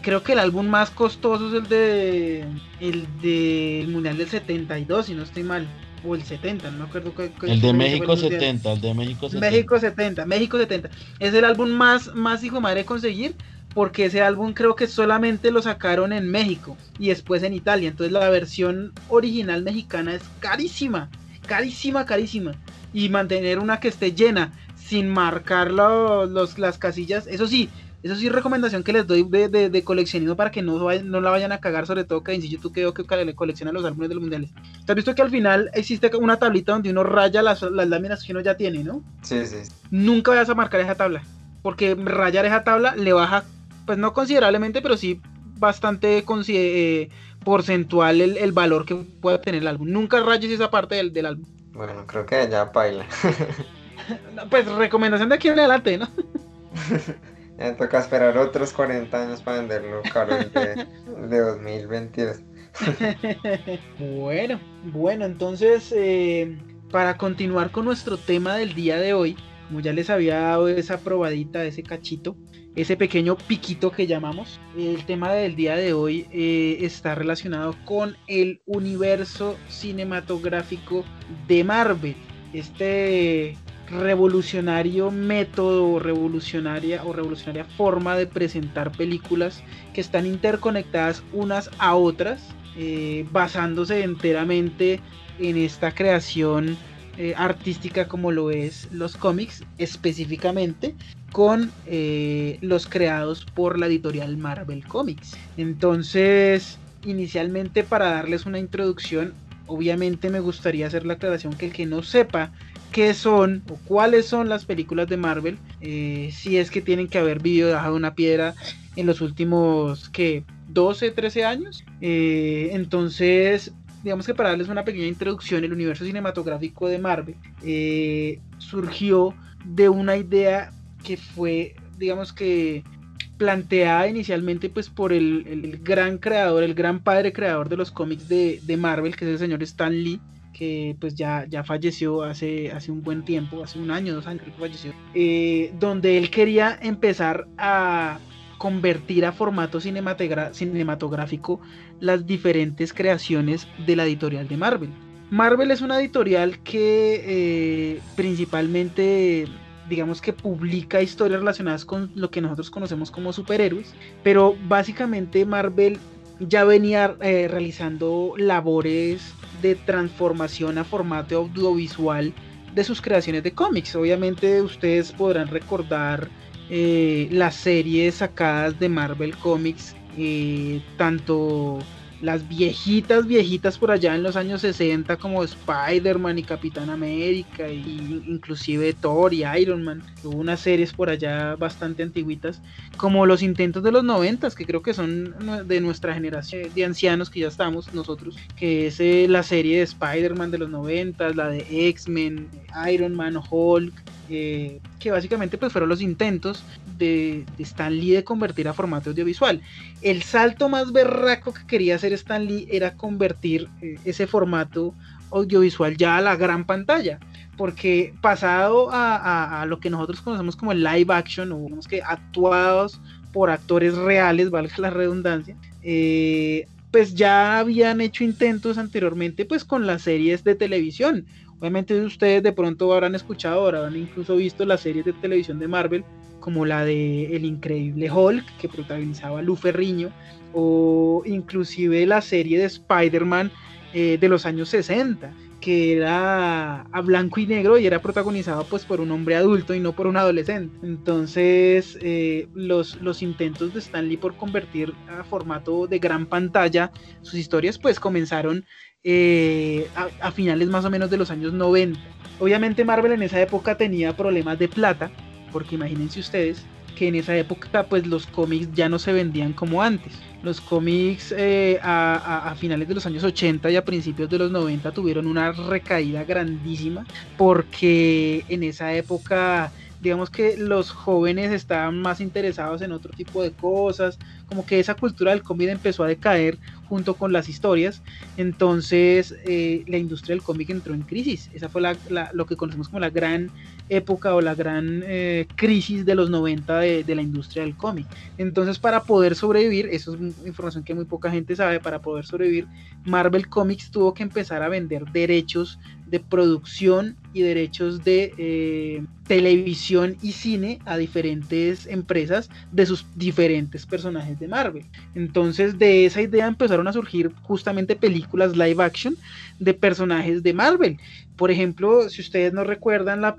creo que el álbum más costoso es el de el del Mundial del 72, si no estoy mal, o el 70, no me acuerdo qué- qué- El de México Mundial. 70, el de México 70. México 70, México 70. Es el álbum más, más hijo de madre de conseguir porque ese álbum creo que solamente lo sacaron en México y después en Italia. Entonces la versión original mexicana es carísima, carísima, carísima. Y mantener una que esté llena sin marcar lo- los, las casillas, eso sí. Eso sí, recomendación que les doy de, de, de coleccionismo para que no, vayan- no la vayan a cagar, sobre todo que si tú que veo que le colecciona los álbumes de los mundiales. ¿Te has visto que al final existe una tablita donde uno raya las, las láminas que uno ya tiene, ¿no? Sí, sí. nunca vayas a marcar esa tabla. Porque rayar esa tabla le baja, pues no considerablemente, pero sí bastante eh, porcentual el, el valor que puede tener el álbum. Nunca rayes esa parte del, del álbum. Bueno, creo que ya paila. (laughs) No, Pues recomendación de aquí en adelante, ¿no? (laughs) Ya toca esperar otros 40 años para venderlo caro el de, de 2022. (laughs) bueno, bueno, entonces eh, para continuar con nuestro tema del día de hoy, como ya les había dado esa probadita, ese cachito, ese pequeño piquito que llamamos, el tema del día de hoy eh, está relacionado con el universo cinematográfico de Marvel. Este revolucionario método revolucionaria o revolucionaria forma de presentar películas que están interconectadas unas a otras eh, basándose enteramente en esta creación eh, artística como lo es los cómics específicamente con eh, los creados por la editorial Marvel Comics entonces inicialmente para darles una introducción obviamente me gustaría hacer la aclaración que el que no sepa qué son o cuáles son las películas de Marvel, eh, si es que tienen que haber vivido debajo de una piedra en los últimos que 12, 13 años. Eh, entonces, digamos que para darles una pequeña introducción, el universo cinematográfico de Marvel surgió de una idea que fue, digamos que planteada inicialmente pues por el, el- gran creador, el gran padre creador de los cómics de, de Marvel, que es el señor Stan Lee, que pues ya, ya falleció hace, hace un buen tiempo, hace un año, dos años creo que falleció, eh, donde él quería empezar a convertir a formato cinematográfico las diferentes creaciones de la editorial de Marvel. Marvel es una editorial que eh, principalmente digamos que publica historias relacionadas con lo que nosotros conocemos como superhéroes, pero básicamente Marvel ya venía eh, realizando labores de transformación a formato audiovisual de sus creaciones de cómics. Obviamente ustedes podrán recordar eh, las series sacadas de Marvel Comics, eh, tanto las viejitas, viejitas por allá en los años 60 como Spider-Man y Capitán América, y inclusive Thor y Iron Man. Hubo unas series por allá bastante antiguitas, como los intentos de los 90, que creo que son de nuestra generación de ancianos que ya estamos nosotros, que es eh, la serie de Spider-Man de los 90, la de X-Men, Iron Man, Hulk, eh, que básicamente pues fueron los intentos Stan Lee de convertir a formato audiovisual. El salto más berraco que quería hacer Stan Lee era convertir eh, ese formato audiovisual ya a la gran pantalla, porque pasado a, lo que nosotros conocemos como el live action, o digamos que actuados por actores reales, valga la redundancia, eh, pues ya habían hecho intentos anteriormente pues con las series de televisión. Obviamente ustedes de pronto habrán escuchado, habrán incluso visto las series de televisión de Marvel, como la de El Increíble Hulk, que protagonizaba Lu Ferriño, o inclusive la serie de Spider-Man eh, de los años 60, que era a blanco y negro y era protagonizado pues por un hombre adulto y no por un adolescente. Entonces eh, los, los intentos de Stanley por convertir a formato de gran pantalla sus historias pues comenzaron eh, a, finales más o menos de los años 90. Obviamente Marvel en esa época tenía problemas de plata, porque imagínense ustedes que en esa época pues los cómics ya no se vendían como antes. Los cómics eh, a, a, finales de los años 80 y a principios de los 90 tuvieron una recaída grandísima porque en esa época digamos que los jóvenes estaban más interesados en otro tipo de cosas, como que esa cultura del cómic empezó a decaer junto con las historias, entonces eh, la industria del cómic entró en crisis, esa fue lo que conocemos como la gran época o la gran eh, crisis de los 90 de, la industria del cómic. Entonces para poder sobrevivir, eso es información que muy poca gente sabe, para poder sobrevivir, Marvel Comics tuvo que empezar a vender derechos de producción y derechos de eh, televisión y cine a diferentes empresas de sus diferentes personajes de Marvel. Entonces de esa idea empezaron a surgir justamente películas live action de personajes de Marvel. Por ejemplo, si ustedes no recuerdan la,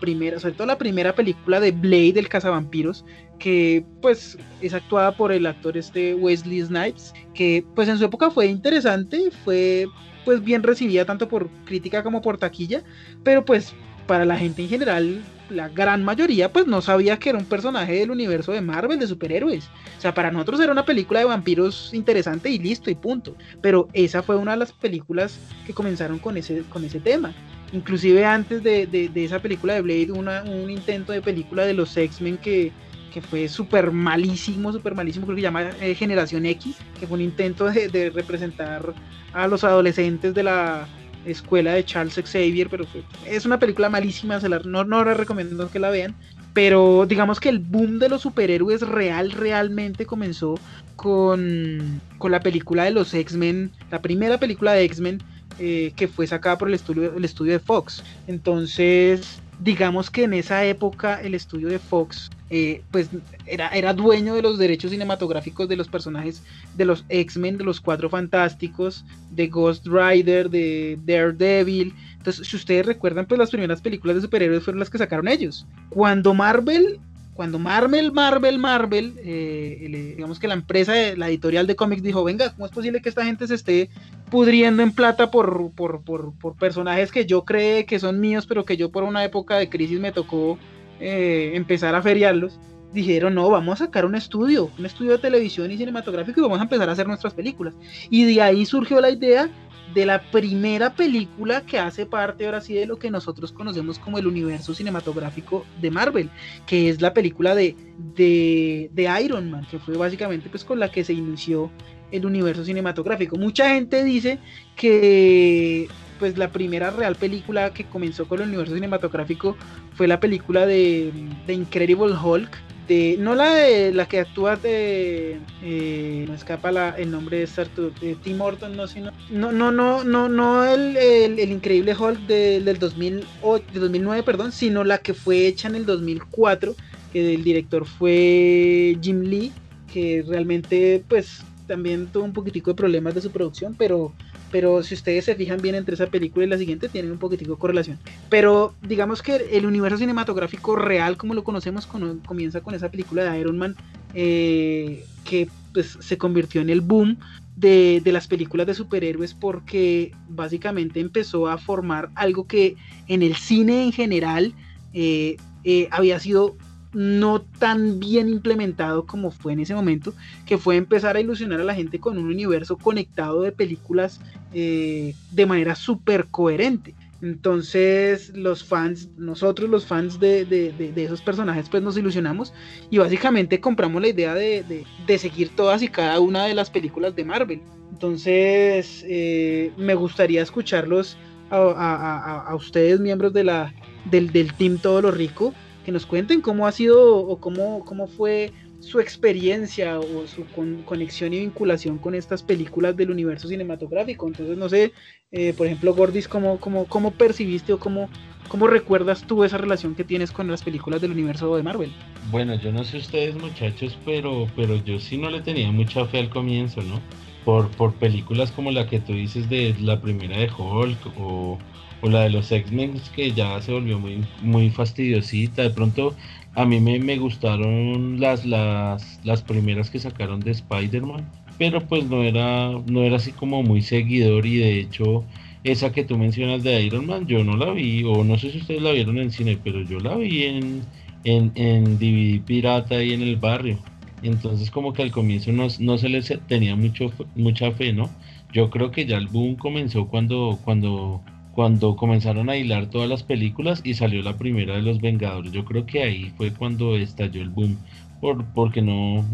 primera, sobre todo la primera película de Blade, el cazavampiros, que pues es actuada por el actor este Wesley Snipes, que pues en su época fue interesante, fue pues bien recibida tanto por crítica como por taquilla, pero pues para la gente en general, la gran mayoría pues no sabía que era un personaje del universo de Marvel, de superhéroes. O sea, para nosotros era una película de vampiros interesante y listo y punto. Pero esa fue una de las películas que comenzaron con ese, con ese tema. Inclusive antes de, de, esa película de Blade, una, un intento de película de los X-Men que, que fue súper malísimo, súper malísimo, creo que se llama eh, Generación X, que fue un intento de, representar a los adolescentes de la escuela de Charles Xavier, pero es una película malísima, no, no les recomiendo que la vean, pero digamos que el boom de los superhéroes real, realmente comenzó con, con la película de los X-Men, la primera película de X-Men eh, que fue sacada por el estudio, el estudio de Fox. Entonces, digamos que en esa época el estudio de Fox eh, pues era, era dueño de los derechos cinematográficos de los personajes de los X-Men, de los Cuatro Fantásticos, de Ghost Rider, de Daredevil. Entonces, si ustedes recuerdan, pues las primeras películas de superhéroes fueron las que sacaron ellos. Cuando Marvel cuando Marvel, Marvel, Marvel, eh, digamos que la empresa, la editorial de cómics dijo, venga, ¿cómo es posible que esta gente se esté pudriendo en plata por, por, por, personajes que yo cree que son míos, pero que yo por una época de crisis me tocó eh, empezar a feriarlos, dijeron, no, vamos a sacar un estudio, un estudio de televisión y cinematográfico y vamos a empezar a hacer nuestras películas. Y de ahí surgió la idea de la primera película que hace parte ahora sí de lo que nosotros conocemos como el universo cinematográfico de Marvel, que es la película de, de, Iron Man, que fue básicamente pues con la que se inició el universo cinematográfico. Mucha gente dice que pues la primera real película que comenzó con el universo cinematográfico fue la película de, de Incredible Hulk. No la de la que actúa de eh, no escapa el nombre de Arthur, de Tim Horton no sino no no no no no el, el, increíble Hulk de, del 2008, de 2009 perdón sino la que fue hecha en el 2004 que el director fue Jim Lee que realmente pues también tuvo un poquitico de problemas de su producción, pero, pero si ustedes se fijan bien entre esa película y la siguiente, tienen un poquitico de correlación. Pero digamos que el universo cinematográfico real, como lo conocemos, comienza con esa película de Iron Man, eh, que pues, se convirtió en el boom de, las películas de superhéroes porque básicamente empezó a formar algo que en el cine en general eh, eh, había sido no tan bien implementado como fue en ese momento, que fue empezar a ilusionar a la gente con un universo conectado de películas eh, de manera súper coherente. Entonces los fans, nosotros los fans de, esos personajes, pues nos ilusionamos y básicamente compramos la idea de, seguir todas y cada una de las películas de Marvel. Entonces eh, me gustaría escucharlos a, ustedes, miembros de la, del, del Team Todo lo Rico, que nos cuenten cómo ha sido o cómo, cómo fue su experiencia o su conexión y vinculación con estas películas del universo cinematográfico. Entonces, no sé, eh, por ejemplo, Gordis, ¿cómo, cómo, cómo percibiste o cómo, cómo recuerdas tú esa relación que tienes con las películas del universo de Marvel? Bueno, yo no sé ustedes muchachos, pero, pero yo sí no le tenía mucha fe al comienzo, ¿no? Por, por películas como la que tú dices de la primera de Hulk o, o la de los X-Men que ya se volvió muy, muy fastidiosita. De pronto a mí me, me gustaron las, las, las primeras que sacaron de Spider-Man, pero pues no era, no era así como muy seguidor y de hecho esa que tú mencionas de Iron Man yo no la vi, o no sé si ustedes la vieron en cine, pero yo la vi en, en, en DVD pirata ahí en el barrio. Entonces como que al comienzo no, no se les tenía mucho, mucha fe, ¿no? Yo creo que ya el boom comenzó cuando, cuando cuando comenzaron a hilar todas las películas y salió la primera de los Vengadores. Yo creo que ahí fue cuando estalló el boom. Por, porque no,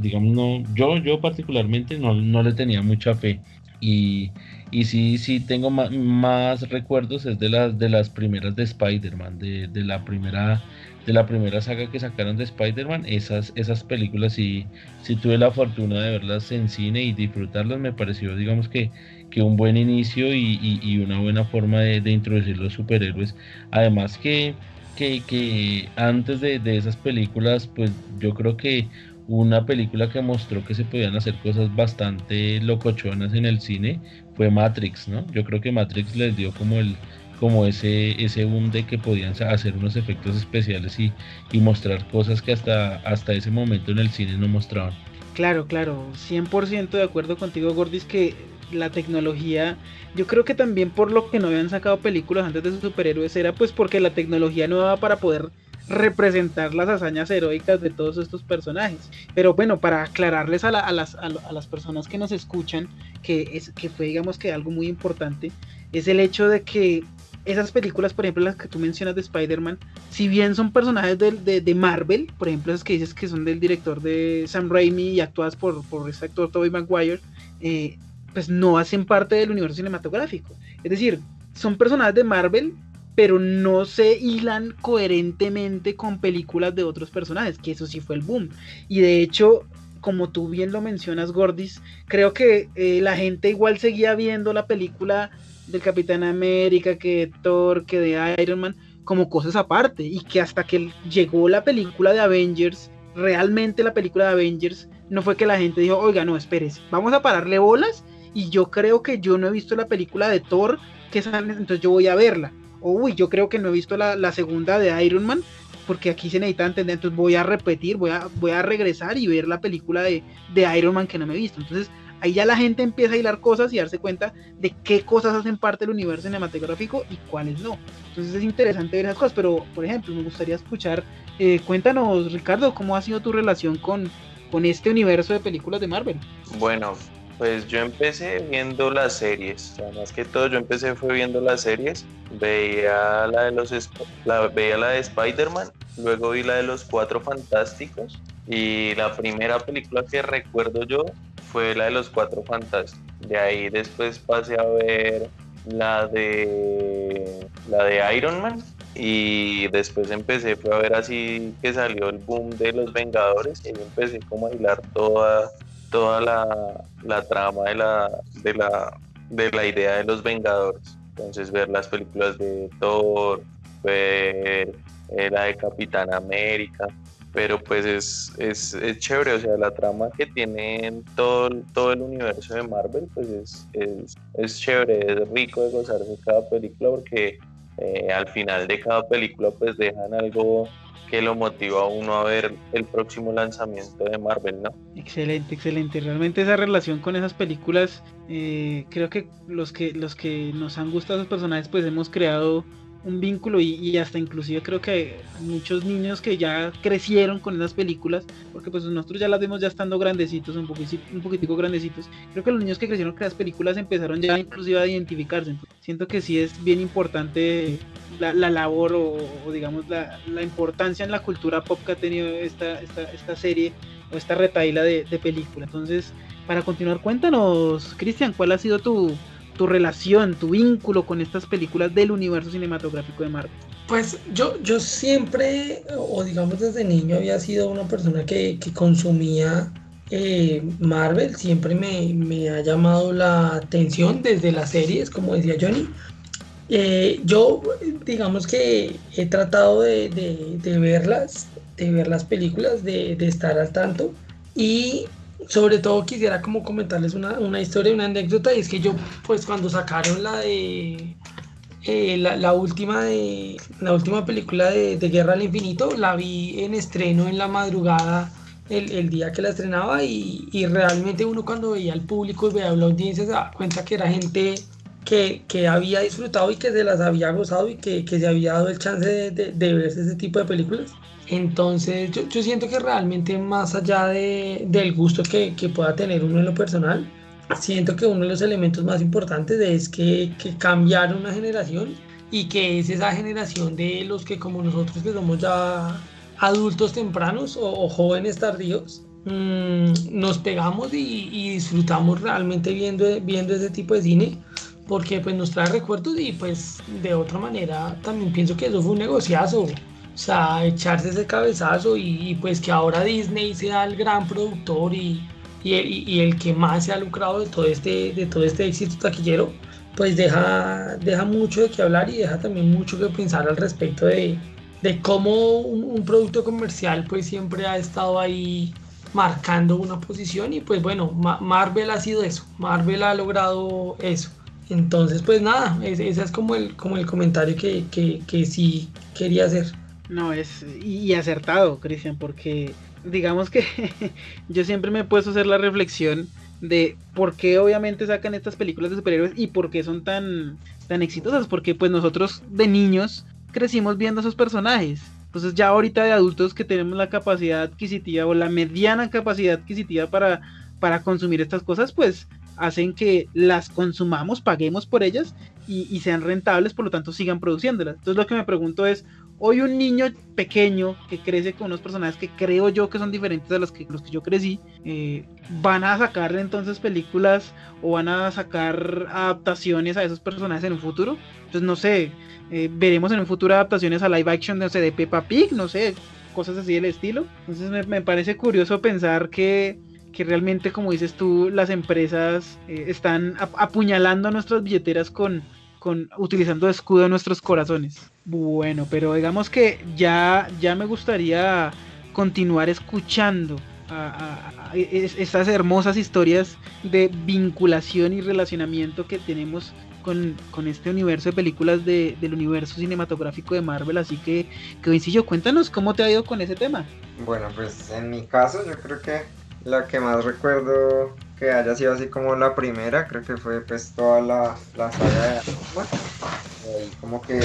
digamos, no, yo, yo particularmente no, no le tenía mucha fe. Y, y sí, sí tengo más, recuerdos es de las de las primeras de Spider-Man, de, de, la primera de la primera saga que sacaron de Spider-Man, esas, esas películas sí, sí tuve la fortuna de verlas en cine y disfrutarlas, me pareció digamos que, que un buen inicio y, una buena forma de, introducir los superhéroes. Además que, que, antes de, esas películas, pues yo creo que una película que mostró que se podían hacer cosas bastante locochonas en el cine fue Matrix, ¿no? Yo creo que Matrix les dio como el como ese ese boom de que podían hacer unos efectos especiales y, y mostrar cosas que hasta hasta ese momento en el cine no mostraban. Claro, claro, 100% de acuerdo contigo, Gordis, que la tecnología, yo creo que también por lo que no habían sacado películas antes de superhéroes era pues porque la tecnología no daba para poder representar las hazañas heroicas de todos estos personajes. Pero bueno, para aclararles a, las, a, las, personas que nos escuchan, que, es, que fue digamos que algo muy importante, es el hecho de que esas películas, por ejemplo, las que tú mencionas de Spider-Man, si bien son personajes de, de, Marvel, por ejemplo, esas que dices que son del director de Sam Raimi y actuadas por, por ese actor Tobey Maguire, eh, pues no hacen parte del universo cinematográfico. Es decir, son personajes de Marvel, pero no se hilan coherentemente con películas de otros personajes, que eso sí fue el boom. Y de hecho, como tú bien lo mencionas, Gordis, creo que eh, la gente igual seguía viendo la película del Capitán América, que de Thor, que de Iron Man, como cosas aparte. Y que hasta que llegó la película de Avengers, realmente la película de Avengers, no fue que la gente dijo, oiga, no, espérese, vamos a pararle bolas y yo creo que yo no he visto la película de Thor que sale, entonces yo voy a verla. O uy, yo creo que no he visto la, segunda de Iron Man porque aquí se necesita entender, entonces voy a repetir, voy a, voy a regresar y ver la película de, de Iron Man que no me he visto. Entonces ahí ya la gente empieza a hilar cosas y darse cuenta de qué cosas hacen parte del universo cinematográfico y cuáles no. Entonces es interesante ver esas cosas, pero por ejemplo, me gustaría escuchar, eh, cuéntanos Ricardo, cómo ha sido tu relación con, con este universo de películas de Marvel. Bueno, pues yo empecé viendo las series, o más que todo yo empecé fue viendo las series, veía la de los veía la de Spider-Man, luego vi la de los Cuatro Fantásticos y la primera película que recuerdo yo fue la de los Cuatro Fantásticos. De ahí después pasé a ver la de la de Iron Man y después empecé fue a ver así que salió el boom de los Vengadores y empecé como a hilar toda toda la, trama de la, de, la, de la idea de los Vengadores. Entonces ver las películas de Thor, ver eh, la de Capitán América, pero pues es, es, es, chévere, o sea, la trama que tiene todo, todo el universo de Marvel, pues es, es, es chévere, es rico de gozarse cada película porque eh, al final de cada película pues dejan algo que lo motiva a uno a ver el próximo lanzamiento de Marvel, ¿no? Excelente, excelente. Realmente esa relación con esas películas, eh, creo que los que los que nos han gustado esos personajes, pues hemos creado un vínculo y, hasta inclusive creo que muchos niños que ya crecieron con esas películas, porque pues nosotros ya las vemos ya estando grandecitos, un, poquitico, grandecitos, creo que los niños que crecieron con esas películas empezaron ya inclusive a identificarse. siento que sí es bien importante la, labor o, digamos la, importancia en la cultura pop que ha tenido esta, esta, esta serie o esta retaíla de, de película. Entonces, para continuar, cuéntanos, Cristian, ¿cuál ha sido tu, tu relación, tu vínculo con estas películas del universo cinematográfico de Marvel? Pues yo, yo siempre, o digamos desde niño, había sido una persona que, que consumía eh, Marvel, siempre me, me, ha llamado la atención desde las series, como decía Johnny. Eh, yo, digamos que he tratado de, de, de, verlas, de ver las películas, de, de estar al tanto. Y sobre todo quisiera como comentarles una, una, historia, una anécdota, y es que yo, pues cuando sacaron la de eh, la, última de la última película de, Guerra al Infinito, la vi en estreno en la madrugada el, día que la estrenaba, y, realmente uno cuando veía al público y veía a la audiencia se da cuenta que era gente que, que, había disfrutado y que se las había gozado y que, que se había dado el chance de, de, de verse ese tipo de películas. Entonces yo, yo, siento que realmente más allá de, del gusto que, que, pueda tener uno en lo personal, siento que uno de los elementos más importantes es que, que cambiaron una generación y que es esa generación de los que como nosotros que somos ya adultos tempranos o, jóvenes tardíos, mmm, nos pegamos y, y, disfrutamos realmente viendo, viendo ese tipo de cine porque pues nos trae recuerdos y pues de otra manera también pienso que eso fue un negociazo o sea, echarse ese cabezazo y, pues que ahora Disney sea el gran productor y, y, el, que más se ha lucrado de todo este, de todo este éxito taquillero, pues deja, deja mucho de qué hablar y deja también mucho que pensar al respecto de, de cómo un, producto comercial pues siempre ha estado ahí marcando una posición y pues bueno, Marvel ha sido eso, Marvel ha logrado eso. Entonces pues nada, ese, es como el, como el comentario que, que, que sí quería hacer. No, es y acertado, Cristian, porque digamos que (laughs) yo siempre me he puesto a hacer la reflexión de por qué obviamente sacan estas películas de superhéroes y por qué son tan, tan exitosas, porque pues nosotros de niños crecimos viendo esos personajes. Entonces ya ahorita de adultos que tenemos la capacidad adquisitiva o la mediana capacidad adquisitiva para, para consumir estas cosas, pues hacen que las consumamos, paguemos por ellas y, y sean rentables, por lo tanto sigan produciéndolas. Entonces lo que me pregunto es, Hoy un niño pequeño que crece con unos personajes que creo yo que son diferentes a los que, los que yo crecí, eh, van a sacarle entonces películas o van a sacar adaptaciones a esos personajes en un futuro. Entonces no sé, eh, veremos en un futuro adaptaciones a live action no sé, de Peppa Pig, no sé, cosas así del estilo. Entonces me, parece curioso pensar que, que, realmente, como dices tú, las empresas eh, están apuñalando nuestras billeteras con, con utilizando escudo en nuestros corazones. Bueno, pero digamos que ya, ya me gustaría continuar escuchando a, estas hermosas historias de vinculación y relacionamiento que tenemos con, este universo de películas del universo cinematográfico de Marvel. Así que, que cuéntanos cómo te ha ido con ese tema. Bueno, pues en mi caso yo creo que la que más recuerdo que haya sido así como la primera, creo que fue pues toda la, la saga de y como que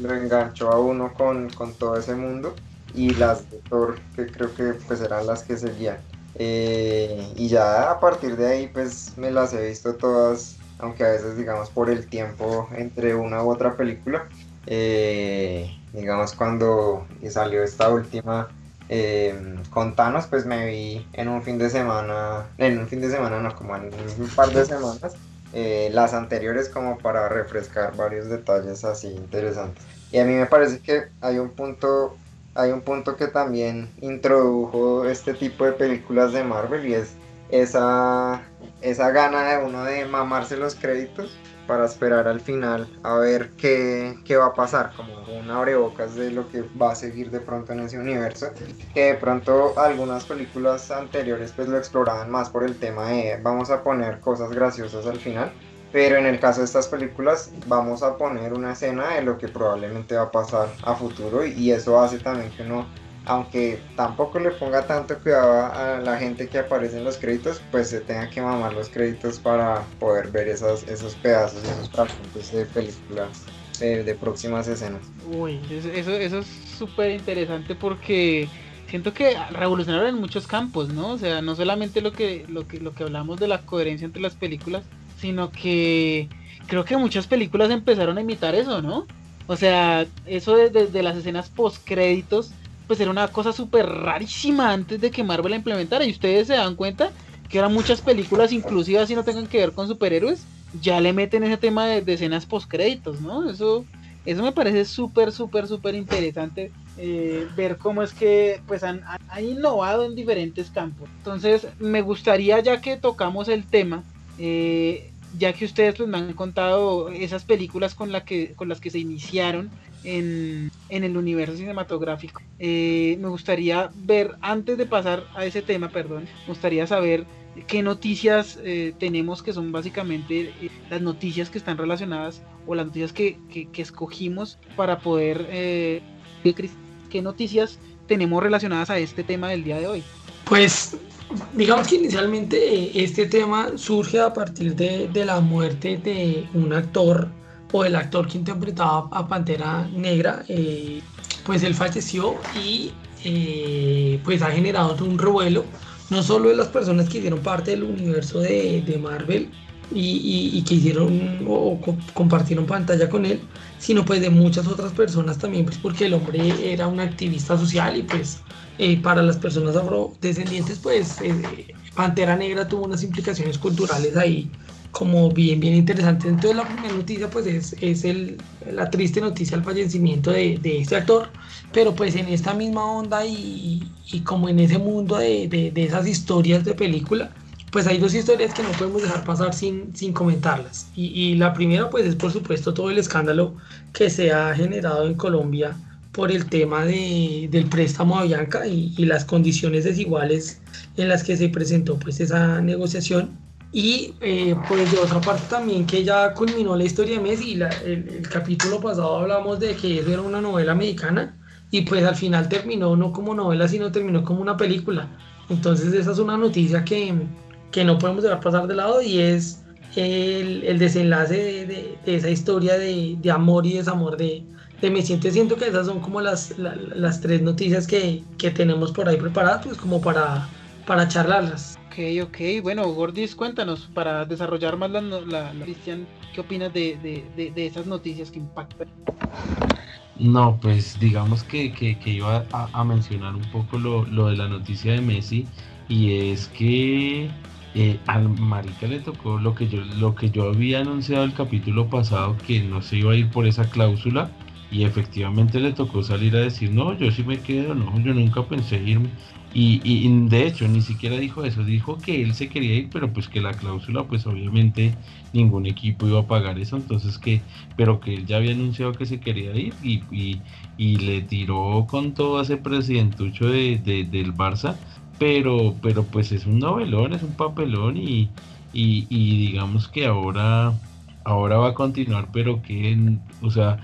lo enganchó a uno con, con, todo ese mundo y las de Thor que creo que pues eran las que seguían. Eh, y ya a partir de ahí pues me las he visto todas aunque a veces digamos por el tiempo entre una u otra película. Eh, digamos cuando salió esta última eh, con Thanos pues me vi en un fin de semana, en un fin de semana no, como en un par de semanas, eh, las anteriores como para refrescar varios detalles así interesantes. Y a mí me parece que hay un punto, hay un punto que también introdujo este tipo de películas de Marvel y es esa, esa gana de uno de mamarse los créditos para esperar al final a ver qué, qué va a pasar, como un abrebocas de lo que va a seguir de pronto en ese universo, que de pronto algunas películas anteriores pues lo exploraban más por el tema de vamos a poner cosas graciosas al final, pero en el caso de estas películas vamos a poner una escena de lo que probablemente va a pasar a futuro y eso hace también que uno aunque tampoco le ponga tanto cuidado a la gente que aparece en los créditos, pues se tenga que mamar los créditos para poder ver esos, esos pedazos, esos fragmentos de películas de, próximas escenas. Uy, eso, eso es súper interesante porque siento que revolucionaron en muchos campos, ¿no? O sea, no solamente lo que, lo que, lo que hablamos de la coherencia entre las películas, sino que creo que muchas películas empezaron a imitar eso, ¿no? O sea, eso desde de las escenas post créditos pues era una cosa súper rarísima antes de que Marvel la implementara. Y ustedes se dan cuenta que ahora muchas películas, inclusive así no tengan que ver con superhéroes, ya le meten ese tema de, escenas post créditos, ¿no? Eso, eso me parece súper, súper, súper interesante eh, ver cómo es que pues han, innovado en diferentes campos. Entonces, me gustaría ya que tocamos el tema, eh, ya que ustedes pues, me han contado esas películas con, la que, con las que se iniciaron en, el universo cinematográfico. Eh, me gustaría ver, antes de pasar a ese tema, perdón, me gustaría saber qué noticias eh, tenemos que son básicamente eh, las noticias que están relacionadas o las noticias que, que escogimos para poder... ¿Qué noticias tenemos relacionadas a este tema del día de hoy? Pues digamos que inicialmente este tema surge a partir de, de la muerte de un actor o el actor que interpretaba a Pantera Negra, eh, pues él falleció y eh, pues ha generado un revuelo, no solo de las personas que hicieron parte del universo de, de Marvel y, que hicieron o, compartieron pantalla con él, sino pues de muchas otras personas también, pues porque el hombre era un activista social y pues eh, para las personas afrodescendientes pues Pantera Negra tuvo unas implicaciones culturales ahí como bien, bien interesante. Entonces la primera noticia pues es, es el, la triste noticia del fallecimiento de, de, este actor, pero pues en esta misma onda y, y como en ese mundo de, de, esas historias de película, pues hay dos historias que no podemos dejar pasar sin, sin comentarlas. Y, y, la primera pues es por supuesto todo el escándalo que se ha generado en Colombia por el tema de, del préstamo a Bianca y, y las condiciones desiguales en las que se presentó pues esa negociación y eh, pues de otra parte también que ya culminó la historia de Messi, el, el, capítulo pasado hablamos de que eso era una novela mexicana y pues al final terminó no como novela sino terminó como una película. Entonces esa es una noticia que, que no podemos dejar pasar de lado y es el, el desenlace de, de, esa historia de, de, amor y desamor de, de Messi. Entonces siento que esas son como las, las tres noticias que, que, tenemos por ahí preparadas pues como para, para charlarlas. Ok, ok. Bueno, Gordis, cuéntanos, para desarrollar más la, la, Cristian, ¿qué opinas de, de, de, esas noticias que impactan? No, pues digamos que, que, que iba a, a, mencionar un poco lo, lo, de la noticia de Messi y es que eh, al Marica le tocó lo que, yo, lo que yo había anunciado el capítulo pasado que no se iba a ir por esa cláusula y efectivamente le tocó salir a decir no, yo sí me quedo, no, yo nunca pensé irme y, de hecho ni siquiera dijo eso, dijo que él se quería ir, pero pues que la cláusula pues obviamente ningún equipo iba a pagar eso, entonces que, pero que él ya había anunciado que se quería ir y, y, le tiró con todo ese presidentucho de, del Barça, pero, pero pues es un novelón, es un papelón y, y, digamos que ahora, ahora va a continuar, pero que, o sea,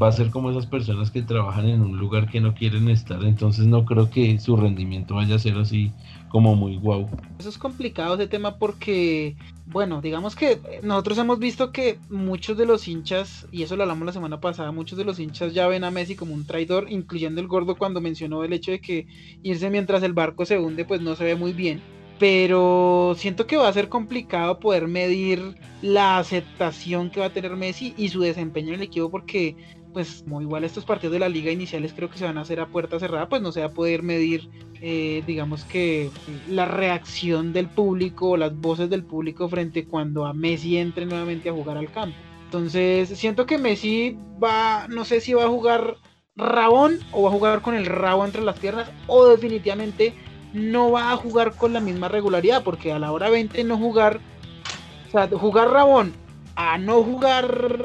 va a ser como esas personas que trabajan en un lugar que no quieren estar, entonces no creo que su rendimiento vaya a ser así como muy guau. Eso es complicado ese tema porque, bueno, digamos que nosotros hemos visto que muchos de los hinchas, y eso lo hablamos la semana pasada, muchos de los hinchas ya ven a Messi como un traidor, incluyendo el gordo cuando mencionó el hecho de que irse mientras el barco se hunde, pues no se ve muy bien pero siento que va a ser complicado poder medir la aceptación que va a tener Messi y su desempeño en el equipo porque pues como igual estos partidos de la liga iniciales creo que se van a hacer a puerta cerrada, pues no se va a poder medir, eh, digamos que la reacción del público o las voces del público frente cuando a Messi entre nuevamente a jugar al campo. Entonces siento que Messi va, no sé si va a jugar rabón o va a jugar con el rabo entre las piernas o definitivamente no va a jugar con la misma regularidad porque a la hora 20 no jugar, o sea, jugar rabón a no jugar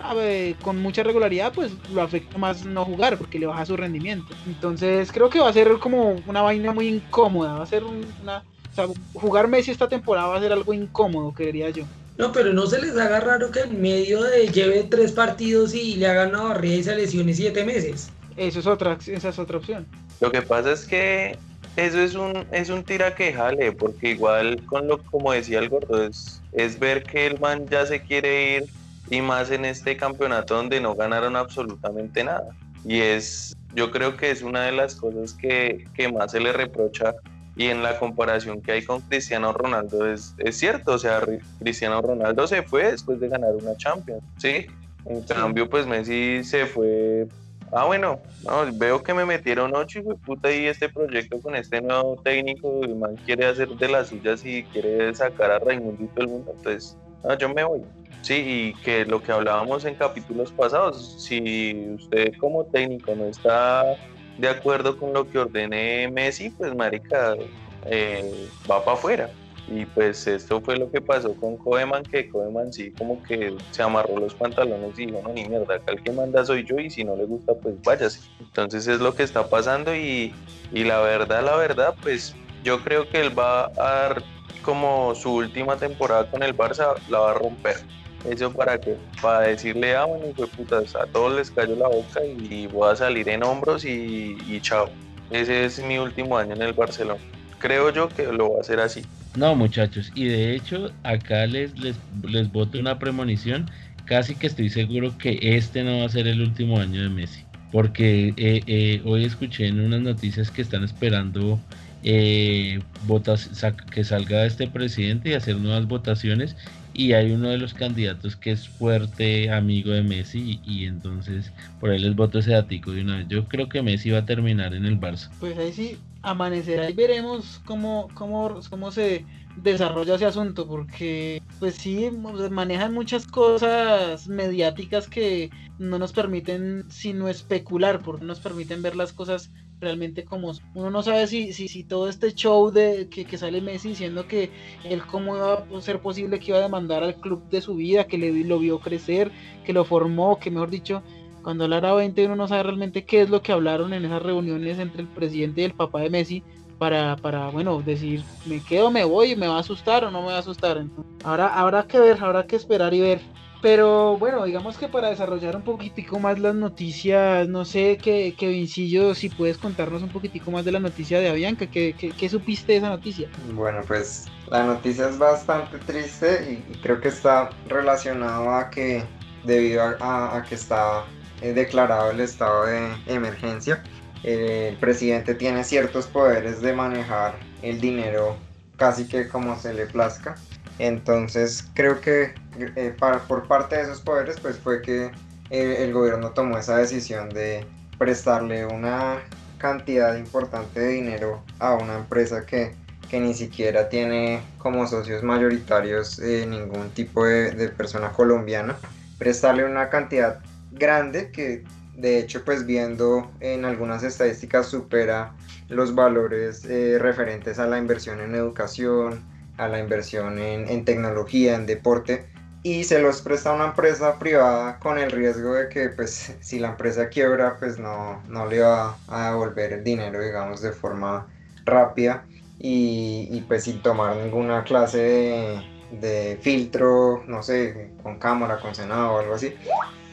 con mucha regularidad, pues lo afecta más no jugar porque le baja su rendimiento. Entonces creo que va a ser como una vaina muy incómoda, va a ser una... O sea, jugar Messi esta temporada va a ser algo incómodo, creería yo. No, pero no se les haga raro que en medio de lleve tres partidos y le hagan una barrida y se lesione siete meses. Eso es otra, esa es otra opción. Lo que pasa es que eso es un, es un tira que jale, porque igual con lo como decía el gordo, es, es ver que el man ya se quiere ir y más en este campeonato donde no ganaron absolutamente nada. Y es, yo creo que es una de las cosas que, que más se le reprocha y en la comparación que hay con Cristiano Ronaldo es, es cierto, o sea, Cristiano Ronaldo se fue después de ganar una Champions, ¿sí? En cambio, pues Messi se fue ah, bueno, veo que me metieron ocho y puta y este proyecto con este nuevo técnico, el man quiere hacer de las suyas y quiere sacar a Raimundito del mundo, entonces, no, yo me voy. Sí, y que lo que hablábamos en capítulos pasados, si usted como técnico no está de acuerdo con lo que ordene Messi, pues marica, eh, va para afuera. Y pues esto fue lo que pasó con Koeman, que Koeman sí como que se amarró los pantalones y dijo, no, ni mierda, acá el que manda soy yo y si no le gusta, pues váyase. Entonces es lo que está pasando y, y la verdad, la verdad, pues yo creo que él va a dar como su última temporada con el Barça, la va a romper. Eso para qué? Para decirle, ah, bueno, putas, a todos les cayó la boca y voy a salir en hombros y, y chao. Ese es mi último año en el Barcelona. Creo yo que lo va a hacer así. No, muchachos, y de hecho, acá les, les, les voto una premonición. Casi que estoy seguro que este no va a ser el último año de Messi. Porque eh, eh, hoy escuché en unas noticias que están esperando eh, votas, que salga este presidente y hacer nuevas votaciones. Y hay uno de los candidatos que es fuerte amigo de Messi. Y, entonces por ahí les voto ese datico de una vez. Yo creo que Messi va a terminar en el Barça. Pues ahí sí, amanecerá y veremos cómo, cómo, cómo se desarrolla ese asunto, porque pues sí, manejan muchas cosas mediáticas que no nos permiten sino especular, porque no nos permiten ver las cosas realmente como uno no sabe si, si, si todo este show de que, que, sale Messi diciendo que él cómo iba a ser posible que iba a demandar al club de su vida, que le, lo vio crecer, que lo formó, que mejor dicho, cuando hablara 20 uno no sabe realmente qué es lo que hablaron en esas reuniones entre el presidente y el papá de Messi para, para bueno, decir, me quedo, me voy, me va a asustar o no me va a asustar. ahora habrá que ver, habrá que esperar y ver. Pero bueno, digamos que para desarrollar un poquitico más las noticias, no sé, que, que Vincillo, si puedes contarnos un poquitico más de la noticia de Avianca, ¿qué, qué, supiste de esa noticia? Bueno, pues la noticia es bastante triste y, creo que está relacionado a que debido a, a que está declarado el estado de emergencia, el presidente tiene ciertos poderes de manejar el dinero casi que como se le plazca. Entonces creo que eh, por parte de esos poderes pues fue que el, gobierno tomó esa decisión de prestarle una cantidad importante de dinero a una empresa que, ni siquiera tiene como socios mayoritarios eh, ningún tipo de, de persona colombiana. Prestarle una cantidad grande que de hecho pues viendo en algunas estadísticas supera los valores eh, referentes a la inversión en educación, a la inversión en, tecnología, en deporte y se los presta a una empresa privada con el riesgo de que pues (laughs) si la empresa quiebra pues no, no le va a devolver el dinero digamos de forma rápida y, pues sin tomar ninguna clase de, de filtro, no sé, con cámara, con senado o algo así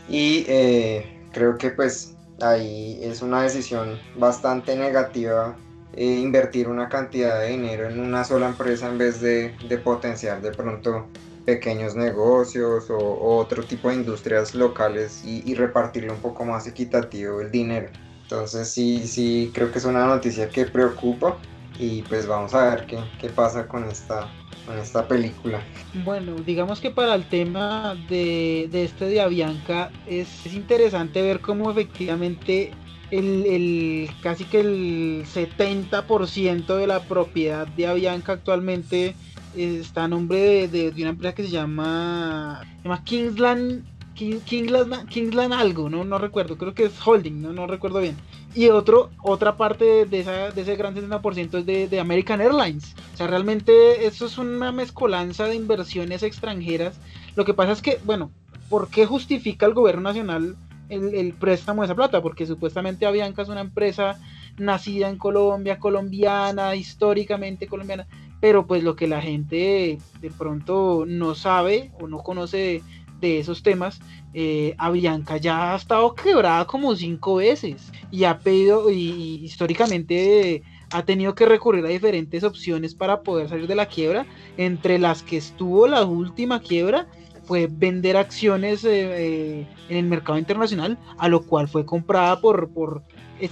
y eh, creo que pues ahí es una decisión bastante negativa eh, invertir una cantidad de dinero en una sola empresa en vez de, potenciar de pronto pequeños negocios o, otro tipo de industrias locales y, repartirle un poco más equitativo el dinero. Entonces sí, sí, creo que es una noticia que preocupa y pues vamos a ver qué, qué pasa con esta en esta película. Bueno, digamos que para el tema de, de este de Avianca es, interesante ver cómo efectivamente el, el, casi que el 70% de la propiedad de Avianca actualmente está a nombre de, de, una empresa que se llama, se Kingsland, Kingsland, Kingsland algo, no, no recuerdo, creo que es Holding, no, no recuerdo bien. Y otro, otra parte de, esa, de ese gran 70% es de, American Airlines. O sea, realmente eso es una mezcolanza de inversiones extranjeras. Lo que pasa es que, bueno, ¿por qué justifica el gobierno nacional el, el préstamo de esa plata? Porque supuestamente Avianca es una empresa nacida en Colombia, colombiana, históricamente colombiana, pero pues lo que la gente de pronto no sabe o no conoce de, esos temas, eh, Avianca ya ha estado quebrada como cinco veces y ha pedido, y, históricamente ha tenido que recurrir a diferentes opciones para poder salir de la quiebra, entre las que estuvo la última quiebra fue vender acciones eh, eh, en el mercado internacional, a lo cual fue comprada por, por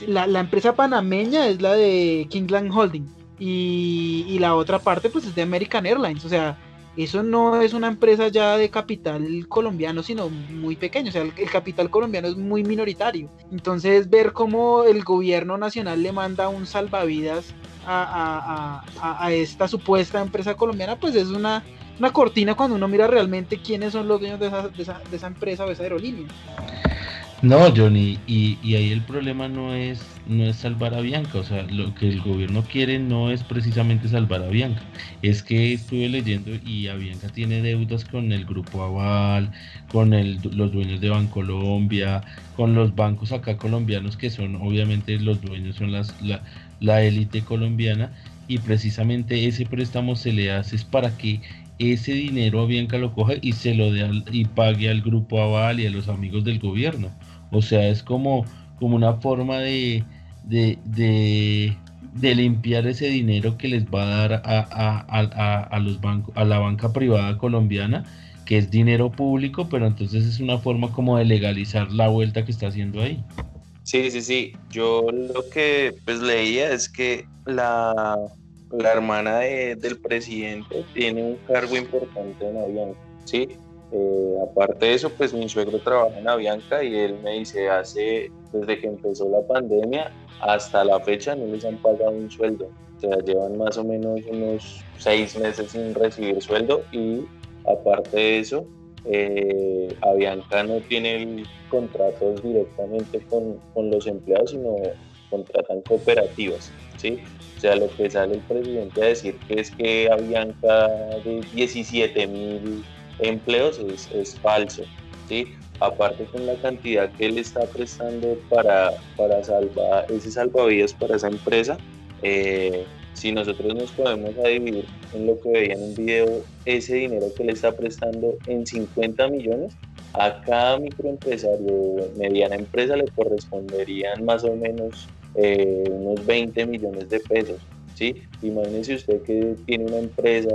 la, la, empresa panameña es la de Kingland Holding y, y, la otra parte pues es de American Airlines, o sea, eso no es una empresa ya de capital colombiano, sino muy pequeño, o sea, el, capital colombiano es muy minoritario. Entonces, ver cómo el gobierno nacional le manda un salvavidas a, a, a, esta supuesta empresa colombiana, pues es una, una cortina cuando uno mira realmente quiénes son los dueños de esa, de esa, de esa empresa o esa aerolínea. No, Johnny, y, ahí el problema no es, no es salvar a Bianca, o sea, lo que el gobierno quiere no es precisamente salvar a Bianca, es que estuve leyendo y Avianca tiene deudas con el Grupo Aval, con el, los dueños de Bancolombia, con los bancos acá colombianos que son, obviamente los dueños son las, la, la élite colombiana y precisamente ese préstamo se le hace es para que ese dinero a Bianca lo coja y se lo dé y pague al grupo Aval y a los amigos del gobierno. O sea, es como, como una forma de, de, de, limpiar ese dinero que les va a dar a, a, a, los bancos, a la banca privada colombiana, que es dinero público, pero entonces es una forma como de legalizar la vuelta que está haciendo ahí. Sí, sí, sí. Yo lo que pues leía es que la la hermana del presidente tiene un cargo importante en Avianca, ¿sí? Eh, aparte de eso, pues mi suegro trabaja en Avianca y él me dice, hace, desde que empezó la pandemia hasta la fecha no les han pagado un sueldo. O sea, llevan más o menos unos seis meses sin recibir sueldo y aparte de eso, eh, Avianca no tiene contratos directamente con, con los empleados, sino contratan cooperativas, ¿sí? O sea, lo que sale el presidente a decir que es que Avianca de 17 mil empleos es, es, falso, ¿sí? Aparte con la cantidad que él está prestando para, para salvar ese salvavidas para esa empresa, eh, si nosotros nos podemos dividir en lo que veía en un video, ese dinero que le está prestando en 50 millones, a cada microempresario, mediana empresa le corresponderían más o menos eh, unos 20 millones de pesos. ¿sí? Imagínense usted que tiene una empresa,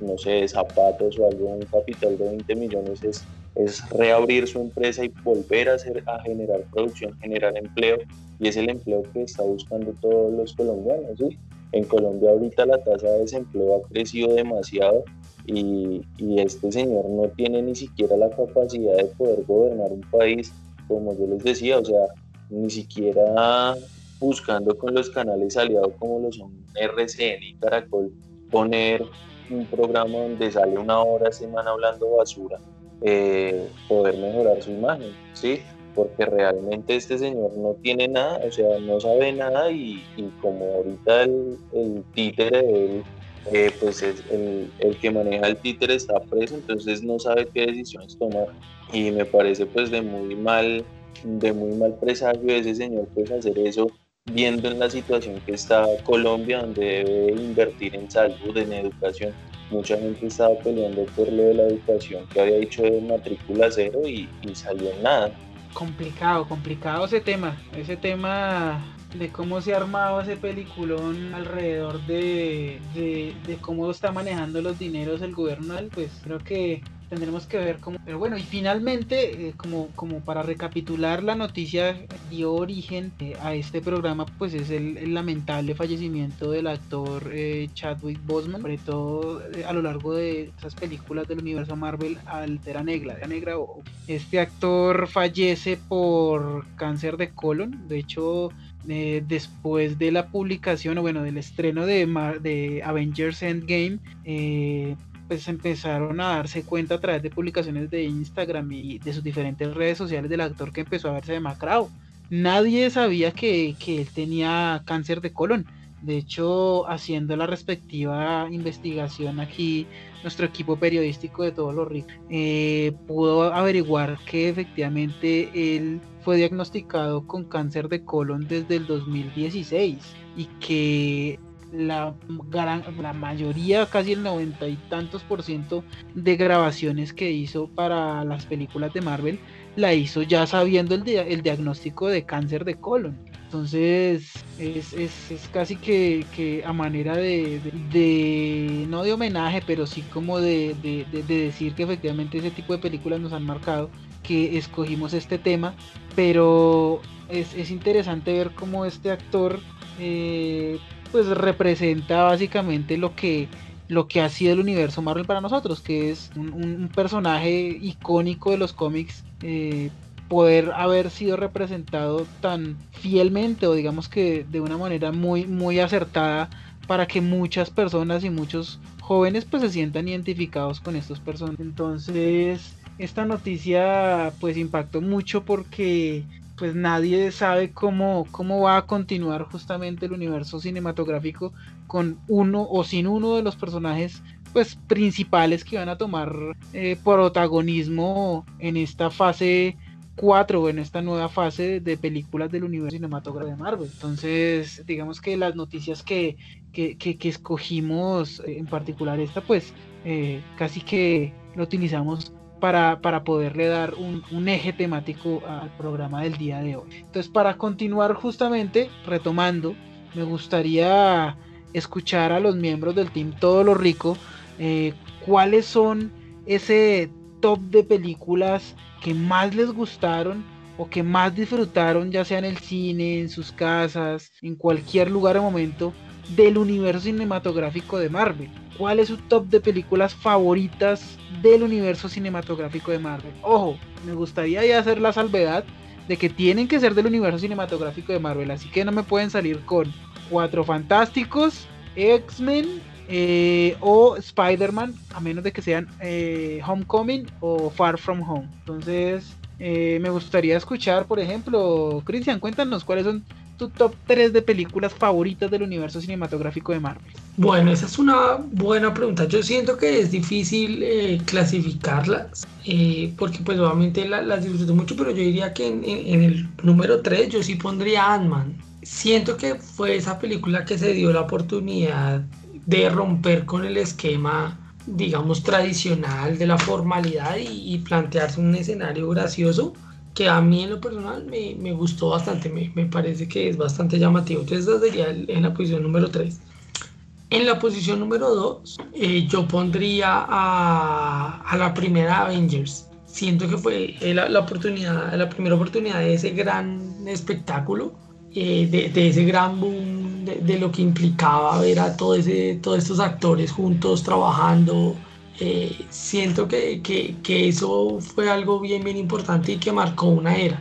no sé, zapatos o algo, un capital de 20 millones, es, es reabrir su empresa y volver a, hacer, a generar producción, generar empleo, y es el empleo que está buscando todos los colombianos. ¿sí? En Colombia ahorita la tasa de desempleo ha crecido demasiado y, y, este señor no tiene ni siquiera la capacidad de poder gobernar un país, como yo les decía, o sea, ni siquiera buscando con los canales aliados como lo son RCN y Caracol, poner un programa donde sale una hora a semana hablando basura, eh, poder mejorar su imagen, ¿sí? Porque realmente este señor no tiene nada, o sea, no sabe nada y, como ahorita el, el títere de él, eh, pues es el, el, que maneja el títere está preso, entonces no sabe qué decisiones tomar y me parece pues de muy mal de muy mal presagio ese señor pues hacer eso viendo en la situación que está Colombia donde debe invertir en salud, en educación. Mucha gente estaba peleando por lo de la educación que había dicho de matrícula cero y, salió en nada. Complicado, complicado ese tema, ese tema de cómo se ha armado ese peliculón alrededor de, de, de, cómo está manejando los dineros el gobierno, pues creo que tendremos que ver cómo. Pero bueno, y finalmente, eh, como, como para recapitular la noticia, dio origen eh, a este programa, pues es el, lamentable fallecimiento del actor eh, Chadwick Boseman, sobre todo a lo largo de esas películas del universo Marvel, Altera Negra. Negra este actor fallece por cáncer de colon, de hecho. después de la publicación o bueno del estreno de, de Avengers Endgame eh, pues empezaron a darse cuenta a través de publicaciones de Instagram y de sus diferentes redes sociales del actor que empezó a verse demacrado. Nadie sabía que, que él tenía cáncer de colon. De hecho, haciendo la respectiva investigación aquí, nuestro equipo periodístico de todos los ricos eh, pudo averiguar que efectivamente él fue diagnosticado con cáncer de colon desde el 2016 y que la, la mayoría, casi el noventa y tantos por ciento de grabaciones que hizo para las películas de Marvel, la hizo ya sabiendo el, el diagnóstico de cáncer de colon. Entonces es, es, casi que, a manera de, de, no de homenaje, pero sí como de, de, decir que efectivamente ese tipo de películas nos han marcado, que escogimos este tema, pero es, es interesante ver cómo este actor eh, pues representa básicamente lo que lo que ha sido el universo Marvel para nosotros, que es un, personaje icónico de los cómics, eh, poder haber sido representado tan fielmente o digamos que de una manera muy, muy acertada para que muchas personas y muchos jóvenes pues se sientan identificados con estos personajes. Entonces, esta noticia pues impactó mucho porque pues nadie sabe cómo, cómo va a continuar justamente el universo cinematográfico con uno o sin uno de los personajes pues principales que van a tomar eh, protagonismo en esta fase 4 o en esta nueva fase de películas del universo cinematográfico de Marvel. Entonces, digamos que las noticias que, escogimos, en particular esta, pues eh, casi que lo utilizamos para, poderle dar un, eje temático al programa del día de hoy. Entonces, para continuar justamente, retomando, me gustaría escuchar a los miembros del team Todo lo Rico, eh, cuáles son ese top de películas que más les gustaron o que más disfrutaron, ya sea en el cine, en sus casas, en cualquier lugar o momento, del universo cinematográfico de Marvel. ¿Cuál es su top de películas favoritas del universo cinematográfico de Marvel? Ojo, me gustaría ya hacer la salvedad de que tienen que ser del universo cinematográfico de Marvel, así que no me pueden salir con Cuatro Fantásticos, X-Men eh, o Spider-Man, a menos de que sean eh, Homecoming o Far From Home. Entonces, eh, me gustaría escuchar, por ejemplo, Cristian, cuéntanos cuáles son tu top 3 de películas favoritas del universo cinematográfico de Marvel? Bueno, esa es una buena pregunta. Yo siento que es difícil eh, clasificarlas eh, porque pues obviamente las disfruto mucho, pero yo diría que en, en el número 3 yo sí pondría Ant-Man. Siento que fue esa película que se dio la oportunidad de romper con el esquema digamos tradicional de la formalidad y, y plantearse un escenario gracioso que a mí en lo personal me, me gustó bastante, me, me, parece que es bastante llamativo. Entonces, esa sería en la posición número 3. En la posición número 2, eh, yo pondría a, a, la primera Avengers. Siento que fue la, la, oportunidad, la primera oportunidad de ese gran espectáculo, eh, de, de, ese gran boom, de, lo que implicaba ver a todo ese, todos estos actores juntos trabajando, eh, siento que, que, que, eso fue algo bien, bien importante y que marcó una era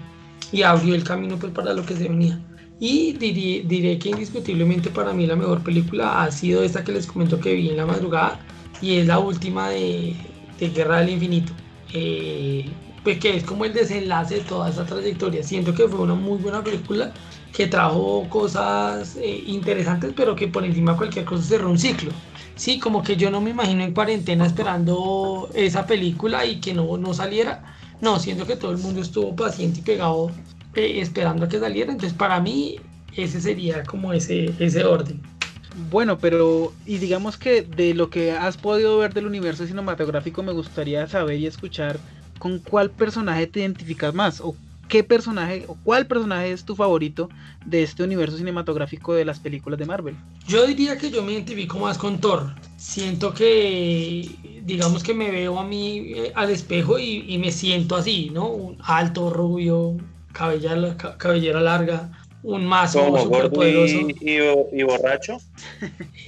y abrió el camino pues, para lo que se venía. Y diré, diré, que indiscutiblemente para mí la mejor película ha sido esta que les comento que vi en la madrugada y es la última de, de Guerra del Infinito. Eh, pues que es como el desenlace de toda esa trayectoria. Siento que fue una muy buena película que trajo cosas eh, interesantes, pero que por encima de cualquier cosa cerró un ciclo. Sí, como que yo no me imagino en cuarentena esperando esa película y que no, no saliera. No, siento que todo el mundo estuvo paciente y pegado eh, esperando a que saliera. Entonces, para mí, ese sería como ese, ese orden. Bueno, pero y digamos que de lo que has podido ver del universo cinematográfico me gustaría saber y escuchar con cuál personaje te identificas más o qué personaje o cuál personaje es tu favorito de este universo cinematográfico de las películas de Marvel. Yo diría que yo me identifico más con Thor. Siento que, digamos que me veo a mí eh, al espejo y, me siento así, ¿no? Un alto, rubio, cabellera, cabellera larga, un mazo súper poderoso. Y, borracho? (laughs)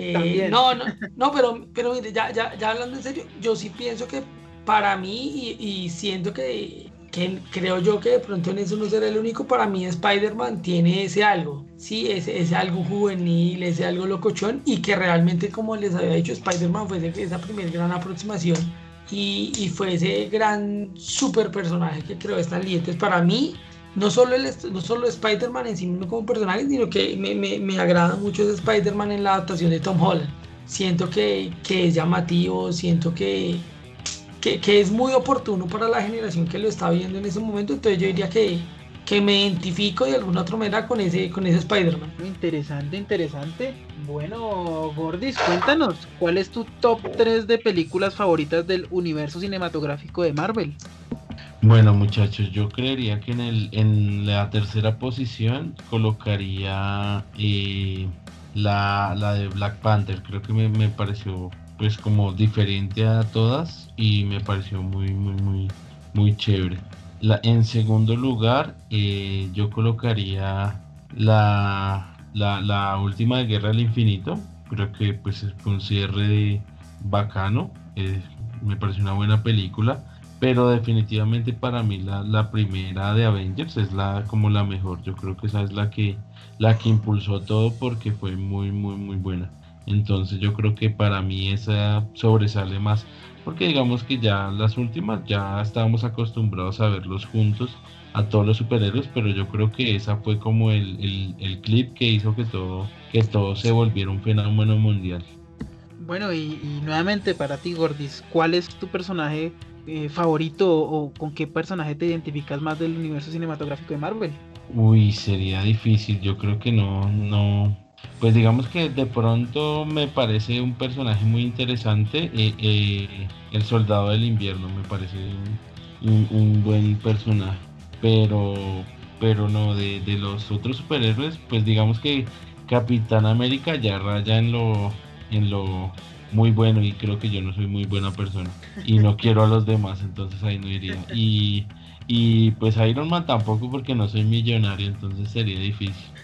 Eh, no, no, no, pero, pero mire, ya, ya, ya hablando en serio, yo sí pienso que para mí y siento que que creo yo que de pronto en eso no será el único, para mí Spider-Man tiene ese algo, sí, ese, ese, algo juvenil, ese algo locochón y que realmente como les había dicho Spider-Man fue esa primera gran aproximación y, y, fue ese gran super personaje que creó Stan Lee. Entonces para mí no solo, el, no solo Spider-Man en sí mismo como personaje, sino que me, me, me agrada mucho ese Spider-Man en la adaptación de Tom Holland. Siento que, que es llamativo, siento que, que, que, es muy oportuno para la generación que lo está viendo en ese momento. Entonces yo diría que, que me identifico de alguna otra manera con ese, con ese Spider-Man. Interesante, interesante. Bueno, Gordis, cuéntanos, ¿cuál es tu top 3 de películas favoritas del universo cinematográfico de Marvel? Bueno, muchachos, yo creería que en, el, en la tercera posición colocaría eh, la, la, de Black Panther. Creo que me, me, pareció pues como diferente a todas y me pareció muy, muy, muy, muy chévere. La, en segundo lugar, eh, yo colocaría la, la, la, última de Guerra del Infinito. Creo que pues es un cierre bacano. Me pareció una buena película pero definitivamente para mí la, la, primera de Avengers es la como la mejor yo creo que esa es la que la que impulsó todo porque fue muy muy muy buena entonces yo creo que para mí esa sobresale más porque digamos que ya las últimas ya estábamos acostumbrados a verlos juntos a todos los superhéroes pero yo creo que esa fue como el, el, el clip que hizo que todo que todo se volviera un fenómeno mundial bueno y, y nuevamente para ti Gordis ¿cuál es tu personaje eh, favorito o con qué personaje te identificas más del universo cinematográfico de Marvel? Uy, sería difícil, yo creo que no, no. Pues digamos que de pronto me parece un personaje muy interesante, eh, eh, el Soldado del Invierno me parece un, un buen personaje, pero, pero no, de, de, los otros superhéroes, pues digamos que Capitán América ya raya en lo, en lo muy bueno y creo que yo no soy muy buena persona y no (laughs) quiero a los demás, entonces ahí no iría. Y, y pues Iron Man tampoco porque no soy millonario, entonces sería difícil.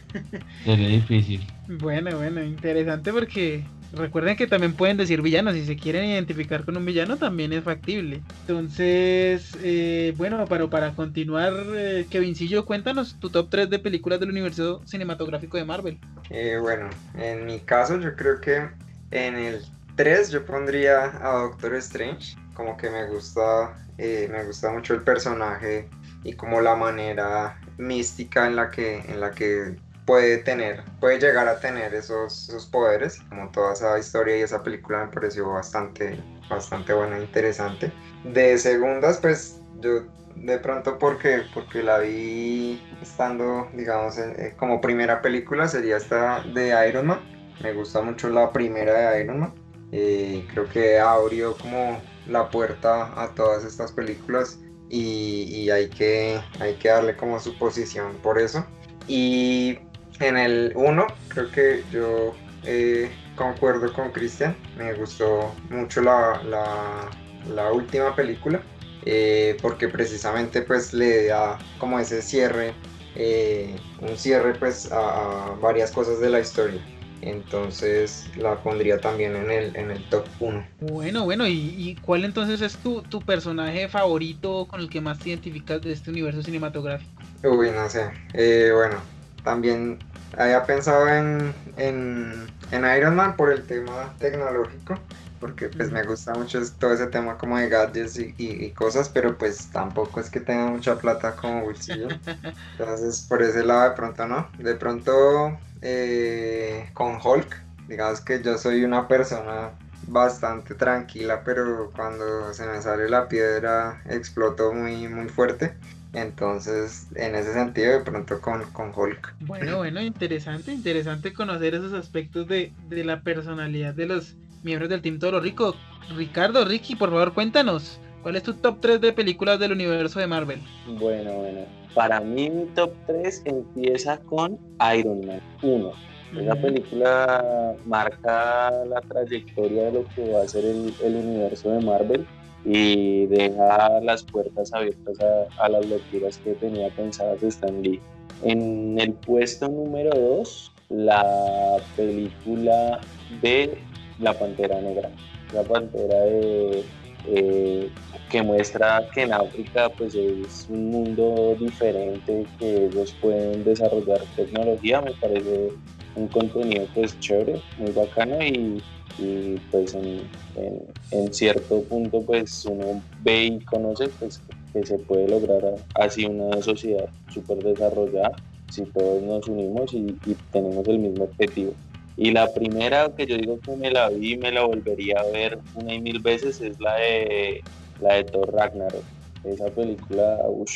Sería difícil. Bueno, bueno, interesante porque recuerden que también pueden decir villanos, si se quieren identificar con un villano también es factible. Entonces, eh, bueno, para, para continuar, eh, Kevincillo, cuéntanos tu top 3 de películas del universo cinematográfico de Marvel. Eh, bueno, en mi caso yo creo que en el 3 yo pondría a Doctor Strange, como que me gusta, eh, me gusta mucho el personaje y como la manera mística en la que, en la que puede tener, puede llegar a tener esos, esos poderes, como toda esa historia y esa película me pareció bastante, bastante buena e interesante. De segundas, pues yo de pronto porque, porque la vi estando, digamos, eh, como primera película sería esta de Iron Man. Me gusta mucho la primera de Iron Man eh, creo que abrió como la puerta a todas estas películas y, y, hay, que, hay que darle como su posición por eso. Y en el 1 creo que yo eh, concuerdo con Cristian, me gustó mucho la, la, la última película eh, porque precisamente pues le da como ese cierre, eh, un cierre pues a, a varias cosas de la historia entonces la pondría también en el, en el top 1. Bueno, bueno, ¿y, ¿y, cuál entonces es tu, tu, personaje favorito con el que más te identificas de este universo cinematográfico? Uy, no sé, eh, bueno, también había pensado en, en, en, Iron Man por el tema tecnológico, porque pues me gusta mucho todo ese tema como de gadgets y, y, y cosas, pero pues tampoco es que tenga mucha plata como bolsillo. (laughs) Entonces por ese lado de pronto no, de pronto eh, con Hulk. Digamos que yo soy una persona bastante tranquila, pero cuando se me sale la piedra exploto muy, muy fuerte. Entonces, en ese sentido, de pronto con, con Hulk. Bueno, (clears throat) bueno, interesante, interesante conocer esos aspectos de, de la personalidad de los miembros del Team Todo Rico. Ricardo, Ricky, por favor, cuéntanos, ¿cuál es tu top 3 de películas del universo de Marvel? Bueno, bueno, para mí mi top 3 empieza con Iron Man 1. Esa película marca la trayectoria de lo que va a ser el, el universo de Marvel y deja las puertas abiertas a, a, las lecturas que tenía pensadas Stan Lee. En el puesto número 2, la película de La Pantera Negra. La Pantera de eh, que muestra que en África pues es un mundo diferente, que ellos pueden desarrollar tecnología, me parece un contenido pues chévere, muy bacano y, y pues en, en, en, cierto punto pues uno ve y conoce pues que se puede lograr así una sociedad súper desarrollada si todos nos unimos y, y, tenemos el mismo objetivo. Y la primera que yo digo que me la vi y me la volvería a ver una y mil veces es la de, la de Thor Ragnarok. Esa película, uff,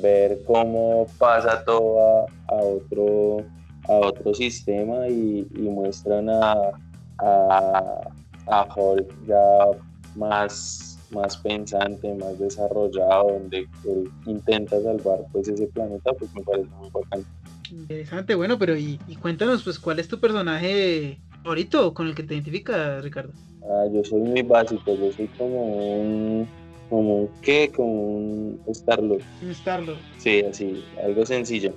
ver cómo pasa todo a, otro, a otro sistema y, muestran a, a, a Hulk ya más, más pensante, más desarrollado, donde él intenta salvar pues ese planeta, pues me parece muy bacán. Interesante, bueno, pero y, cuéntanos pues cuál es tu personaje favorito con el que te identificas, Ricardo. Ah, yo soy muy básico, yo soy como un como un qué, como un Starlord. Un Starlord. Sí, así, algo sencillo.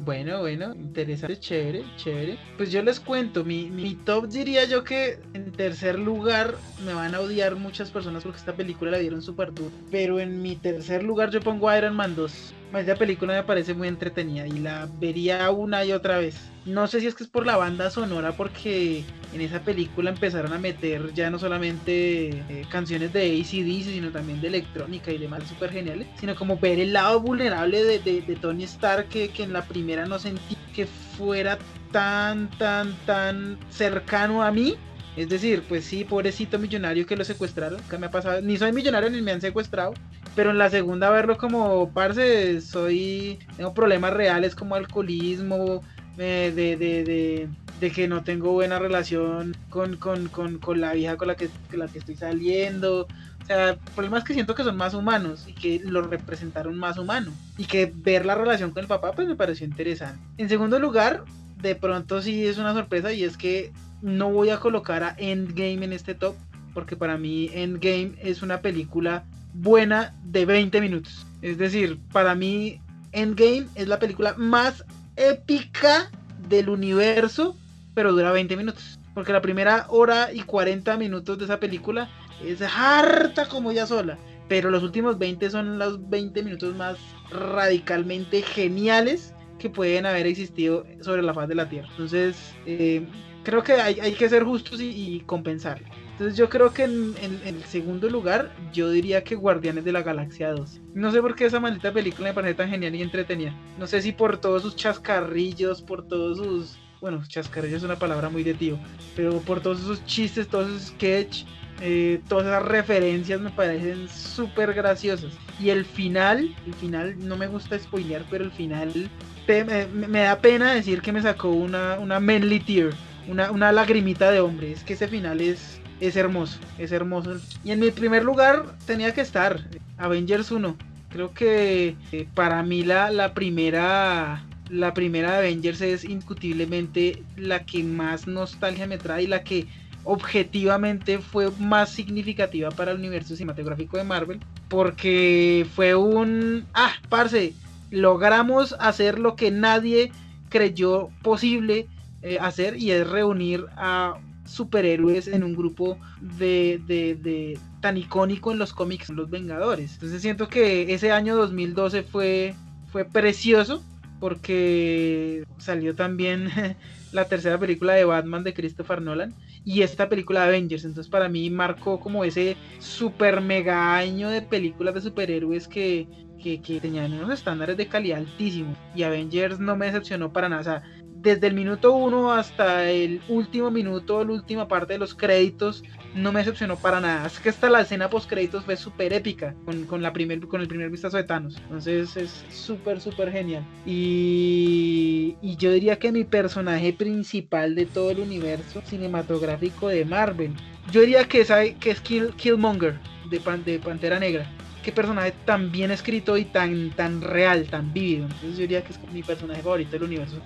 Bueno, bueno, interesante, chévere, chévere. Pues yo les cuento, mi, mi, top diría yo que en tercer lugar me van a odiar muchas personas porque esta película la dieron súper duro. Pero en mi tercer lugar yo pongo Iron Man 2. Esta película me parece muy entretenida y la vería una y otra vez. No sé si es que es por la banda sonora, porque en esa película empezaron a meter ya no solamente eh, canciones de ACDC, sino también de electrónica y demás súper geniales, sino como ver el lado vulnerable de, Tony Stark que, que en la primera no sentí que fuera tan, tan, tan cercano a mí. Es decir, pues sí, pobrecito millonario que lo secuestraron, que me ha pasado, ni soy millonario ni me han secuestrado, pero en la segunda verlo como, parce, soy, tengo problemas reales como alcoholismo, eh, de, de, de, que no tengo buena relación con, con, con, con la vieja con la, que, con la que estoy saliendo, o sea, problemas que siento que son más humanos y que lo representaron más humano. Y que ver la relación con el papá, pues me pareció interesante. En segundo lugar, de pronto sí es una sorpresa y es que no voy a colocar a Endgame en este top porque para mí Endgame es una película buena de 20 minutos. Es decir, para mí Endgame es la película más épica del universo, pero dura 20 minutos. Porque la primera hora y 40 minutos de esa película es harta como ya sola. Pero los últimos 20 son los 20 minutos más radicalmente geniales que pueden haber existido sobre la faz de la Tierra. Entonces, eh, creo que hay, que ser justos y, compensar. Entonces yo creo que en, el segundo lugar yo diría que Guardianes de la Galaxia 2. No sé por qué esa maldita película me parece tan genial y entretenida. No sé si por todos sus chascarrillos, por todos sus... Bueno, chascarrillos es una palabra muy de tío. Pero por todos esos chistes, todos esos sketch, eh, todas esas referencias me parecen súper graciosas. Y el final, el final, no me gusta spoilear, pero el final me, da pena decir que me sacó una, una manly tear una, lagrimita de hombre. Es que ese final es, es hermoso, es hermoso. Y en mi primer lugar tenía que estar Avengers 1. Creo que eh, para mí la, la primera la primera Avengers es indiscutiblemente la que más nostalgia me trae y la que objetivamente fue más significativa para el universo cinematográfico de Marvel porque fue un ah, parce, logramos hacer lo que nadie creyó posible eh, hacer y es reunir a superhéroes en un grupo de, de, tan icónico en los cómics, los Vengadores. Entonces siento que ese año 2012 fue, fue precioso porque salió también (laughs) la tercera película de Batman de Christopher Nolan y esta película de Avengers. Entonces para mí marcó como ese super mega año de películas de superhéroes que, que, que tenían unos estándares de calidad altísimos. Y Avengers no me decepcionó para nada. O sea, desde el minuto uno hasta el último minuto, la última parte de los créditos, no me decepcionó para nada. Es que hasta la escena post créditos fue súper épica con, la primer, con el primer vistazo de Thanos. Entonces es súper, súper genial. Y, yo diría que mi personaje principal de todo el universo cinematográfico de Marvel, yo diría que es, es Killmonger de, de Pantera Negra qué personaje tan bien escrito y tan, tan real, tan vívido. Entonces yo diría que es mi personaje favorito del universo.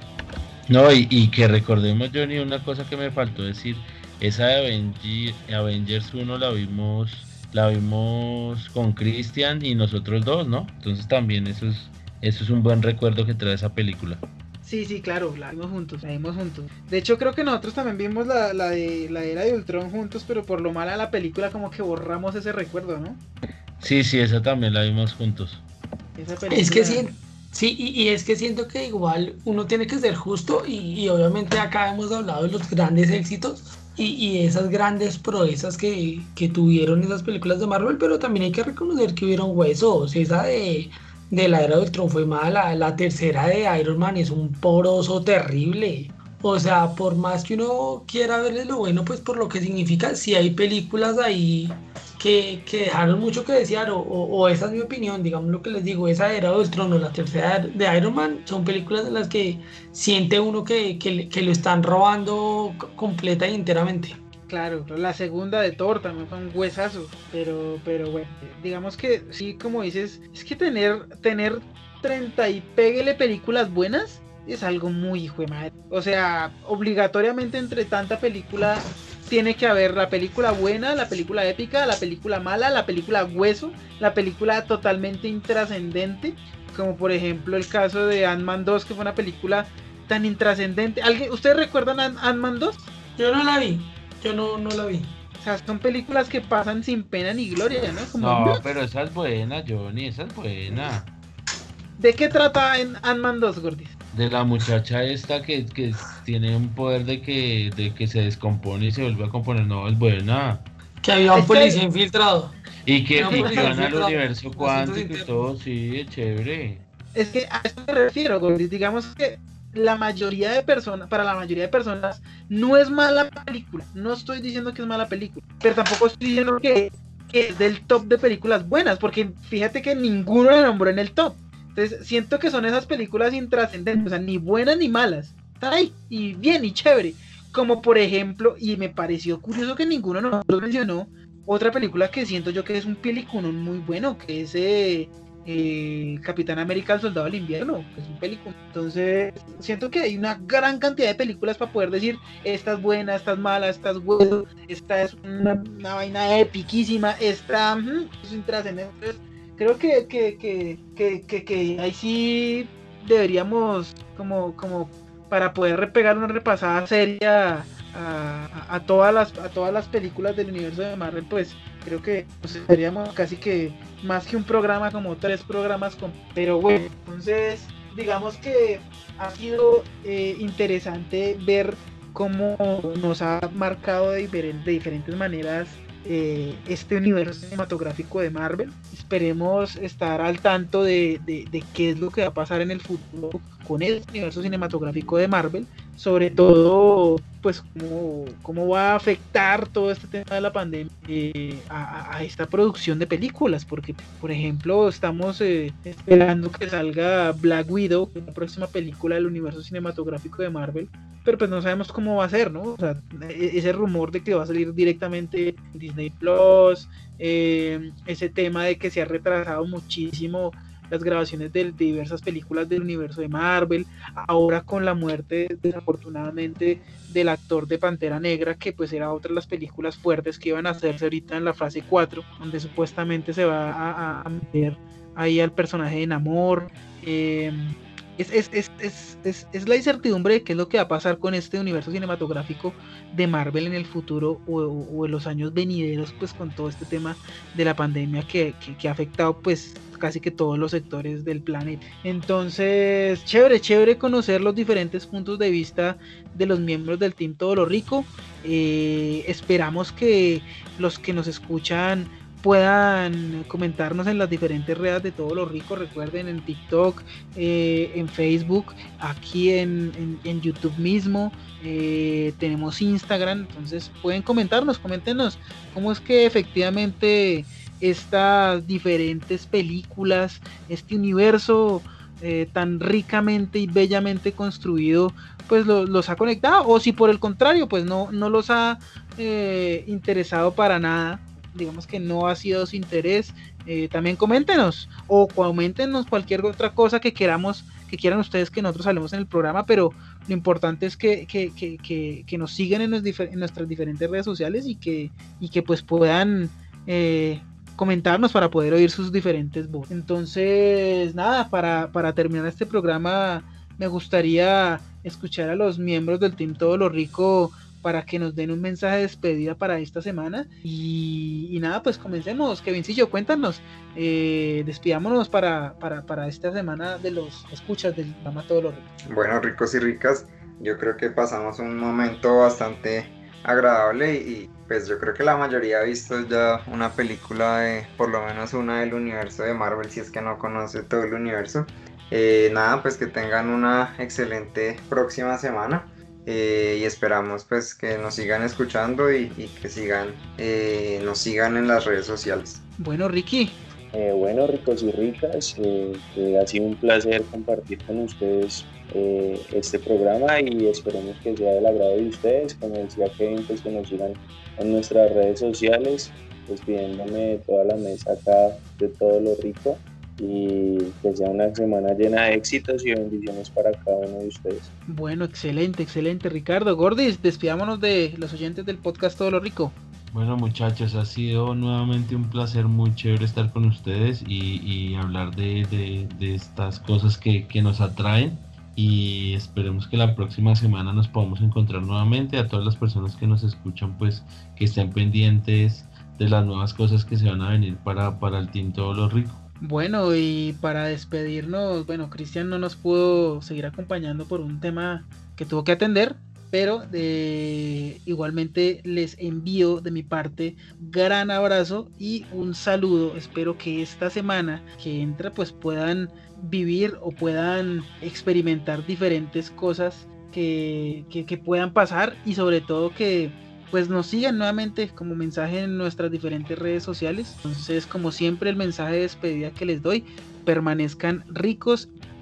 No, y, que recordemos, Johnny, una cosa que me faltó decir, esa de Avengers 1 la vimos, la vimos con Christian y nosotros dos, ¿no? Entonces también eso es, eso es un buen recuerdo que trae esa película. Sí, sí, claro, la vimos juntos, la vimos juntos. De hecho, creo que nosotros también vimos la, la, de la era de Ultron juntos, pero por lo mala la película como que borramos ese recuerdo, ¿no? Sí, sí, esa también la vimos juntos. Es que sí, Sí, y, es que siento que igual uno tiene que ser justo y, obviamente acá hemos hablado de los grandes éxitos, y, y esas grandes proezas que, que tuvieron esas películas de Marvel, pero también hay que reconocer que hubieron huesos. Esa de, de la era del Tron fue mala, la tercera de Iron Man es un poroso terrible. O sea, por más que uno quiera verle lo bueno, pues por lo que significa, si hay películas ahí que, que dejaron mucho que desear, o, o- esa es mi opinión, digamos lo que les digo, esa era del trono, la tercera de Iron Man, son películas en las que siente uno que, que, que lo están robando completa y enteramente. Claro, la segunda de Thor también fue un huesazo, pero, pero bueno, digamos que sí, como dices, es que tener, tener 30 y péguele películas buenas es algo muy hijo de madre. O sea, obligatoriamente entre tanta película tiene que haber la película buena, la película épica, la película mala, la película hueso, la película totalmente intrascendente, como por ejemplo el caso de Ant-Man 2, que fue una película tan intrascendente. ¿Alguien, ¿Ustedes recuerdan Ant- Ant-Man 2? Yo no la vi, yo no, no la vi. O sea, son películas que pasan sin pena ni gloria, ¿no? Como, No, pero esa es buena, Johnny, esa es buena. ¿De qué trata en Ant-Man 2, Gordis? De la muchacha esta que, que tiene un poder de que, de que se descompone y se vuelve a componer, no, es buena. Que había un policía infiltrado. Y que No, ficciona el nosotros- universo cuántico y todo, sí, es chévere. Es que a eso me refiero, Gordis. Digamos que la mayoría de personas, para la mayoría de personas, no es mala película. No estoy diciendo que es mala película, pero tampoco estoy diciendo que, que es del top de películas buenas, porque fíjate que ninguno la nombró en el top. Entonces, siento que son esas películas intrascendentes, o sea, ni buenas ni malas. Están ahí, y bien, y chévere. Como por ejemplo, y me pareció curioso que ninguno de nosotros mencionó, otra película que siento yo que es un peliculón muy bueno, que es eh, eh, Capitán América, el Soldado del Invierno, que es un película. Entonces, siento que hay una gran cantidad de películas para poder decir, esta es buena, esta es mala, esta es buena, esta es una, vaina epiquísima, esta es intrascendente. Creo que, que, que, que, ahí sí deberíamos, como, como para poder repegar una repasada seria a, a- todas las a todas las películas del universo de Marvel, pues creo que pues, seríamos casi que más que un programa, como tres programas con. Pero bueno, entonces digamos que ha sido eh, interesante ver cómo nos ha marcado de, de diferentes maneras eh, este universo cinematográfico de Marvel. Esperemos estar al tanto de, de- de qué es lo que va a pasar en el futuro con el universo cinematográfico de Marvel. Sobre todo, pues, cómo, cómo va a afectar todo este tema de la pandemia eh, a, a- esta producción de películas. Porque, por ejemplo, estamos eh, esperando que salga Black Widow, la próxima película del universo cinematográfico de Marvel pero pues no sabemos cómo va a ser, ¿no? O sea, e- ese rumor de que va a salir directamente en Disney Plus, eh, ese tema de que se ha retrasado muchísimo las grabaciones de, diversas películas del universo de Marvel, ahora con la muerte desafortunadamente del actor de Pantera Negra, que pues era otra de las películas fuertes que iban a hacerse ahorita en la fase 4, donde supuestamente se va a, a- a meter ahí al personaje de Namor. eh, es, es, es, es, la incertidumbre de qué es lo que va a pasar con este universo cinematográfico de Marvel en el futuro o, en los años venideros, pues con todo este tema de la pandemia que, que- que ha afectado pues casi que todos los sectores del planeta. Entonces, chévere, chévere conocer los diferentes puntos de vista de los miembros del Team Todo lo Rico. Eh, esperamos que los que nos escuchan puedan comentarnos en las diferentes redes de todo lo rico. Recuerden en TikTok, eh, en Facebook, aquí en, en- YouTube mismo. eh, tenemos Instagram, entonces pueden comentarnos, coméntenos cómo es que efectivamente estas diferentes películas, este universo eh, tan ricamente y bellamente construido, pues lo- los ha conectado, o si por el contrario, pues no, no los ha interesado para nada digamos que no ha sido su interés, eh, también coméntenos o coméntenos cualquier otra cosa que queramos, que quieran ustedes que nosotros hablemos en el programa, pero lo importante es que, que, que, que, nos sigan en, en nuestras diferentes redes sociales y que, y que pues puedan eh, comentarnos para poder oír sus diferentes voces. Entonces, nada, para, para terminar este programa me gustaría escuchar a los miembros del Team Todo lo Rico para que nos den un mensaje de despedida para esta semana. Y, y nada, pues comencemos. Kevincillo, cuéntanos. Eh, despidámonos para, para, para esta semana de los escuchas del programa Todo lo Rico. Bueno, ricos y ricas, yo creo que pasamos un momento bastante agradable y, pues yo creo que la mayoría ha visto ya una película de por lo menos una del universo de Marvel si es que no conoce todo el universo. Eh, nada, pues que tengan una excelente próxima semana. Eh, y esperamos pues que nos sigan escuchando y, que sigan eh, nos sigan en las redes sociales. Bueno, Ricky. bueno, ricos y ricas, ha sido un placer compartir con ustedes este programa y esperemos que sea del agrado de ustedes. Como decía Kevin, pues que nos sigan en nuestras redes sociales, despidiéndome de toda la mesa acá de todo lo rico y que sea una semana llena de éxitos y bendiciones para cada uno de ustedes. Bueno, excelente, excelente Ricardo. Gordis, despidámonos de los oyentes del podcast Todo lo Rico. Bueno muchachos, ha sido nuevamente un placer muy chévere estar con ustedes y, hablar de, estas cosas que, que nos atraen y esperemos que la próxima semana nos podamos encontrar nuevamente. A todas las personas que nos escuchan, pues que estén pendientes de las nuevas cosas que se van a venir para, para el Team Todo lo Rico. Bueno, y para despedirnos, bueno, Cristian no nos pudo seguir acompañando por un tema que tuvo que atender, pero eh, igualmente les envío de mi parte gran abrazo y un saludo. Espero que esta semana que entra pues puedan vivir o puedan experimentar diferentes cosas que, que puedan pasar y sobre todo que pues nos sigan nuevamente como mensaje en nuestras diferentes redes sociales. Entonces, como siempre, el mensaje de despedida que les doy, permanezcan ricos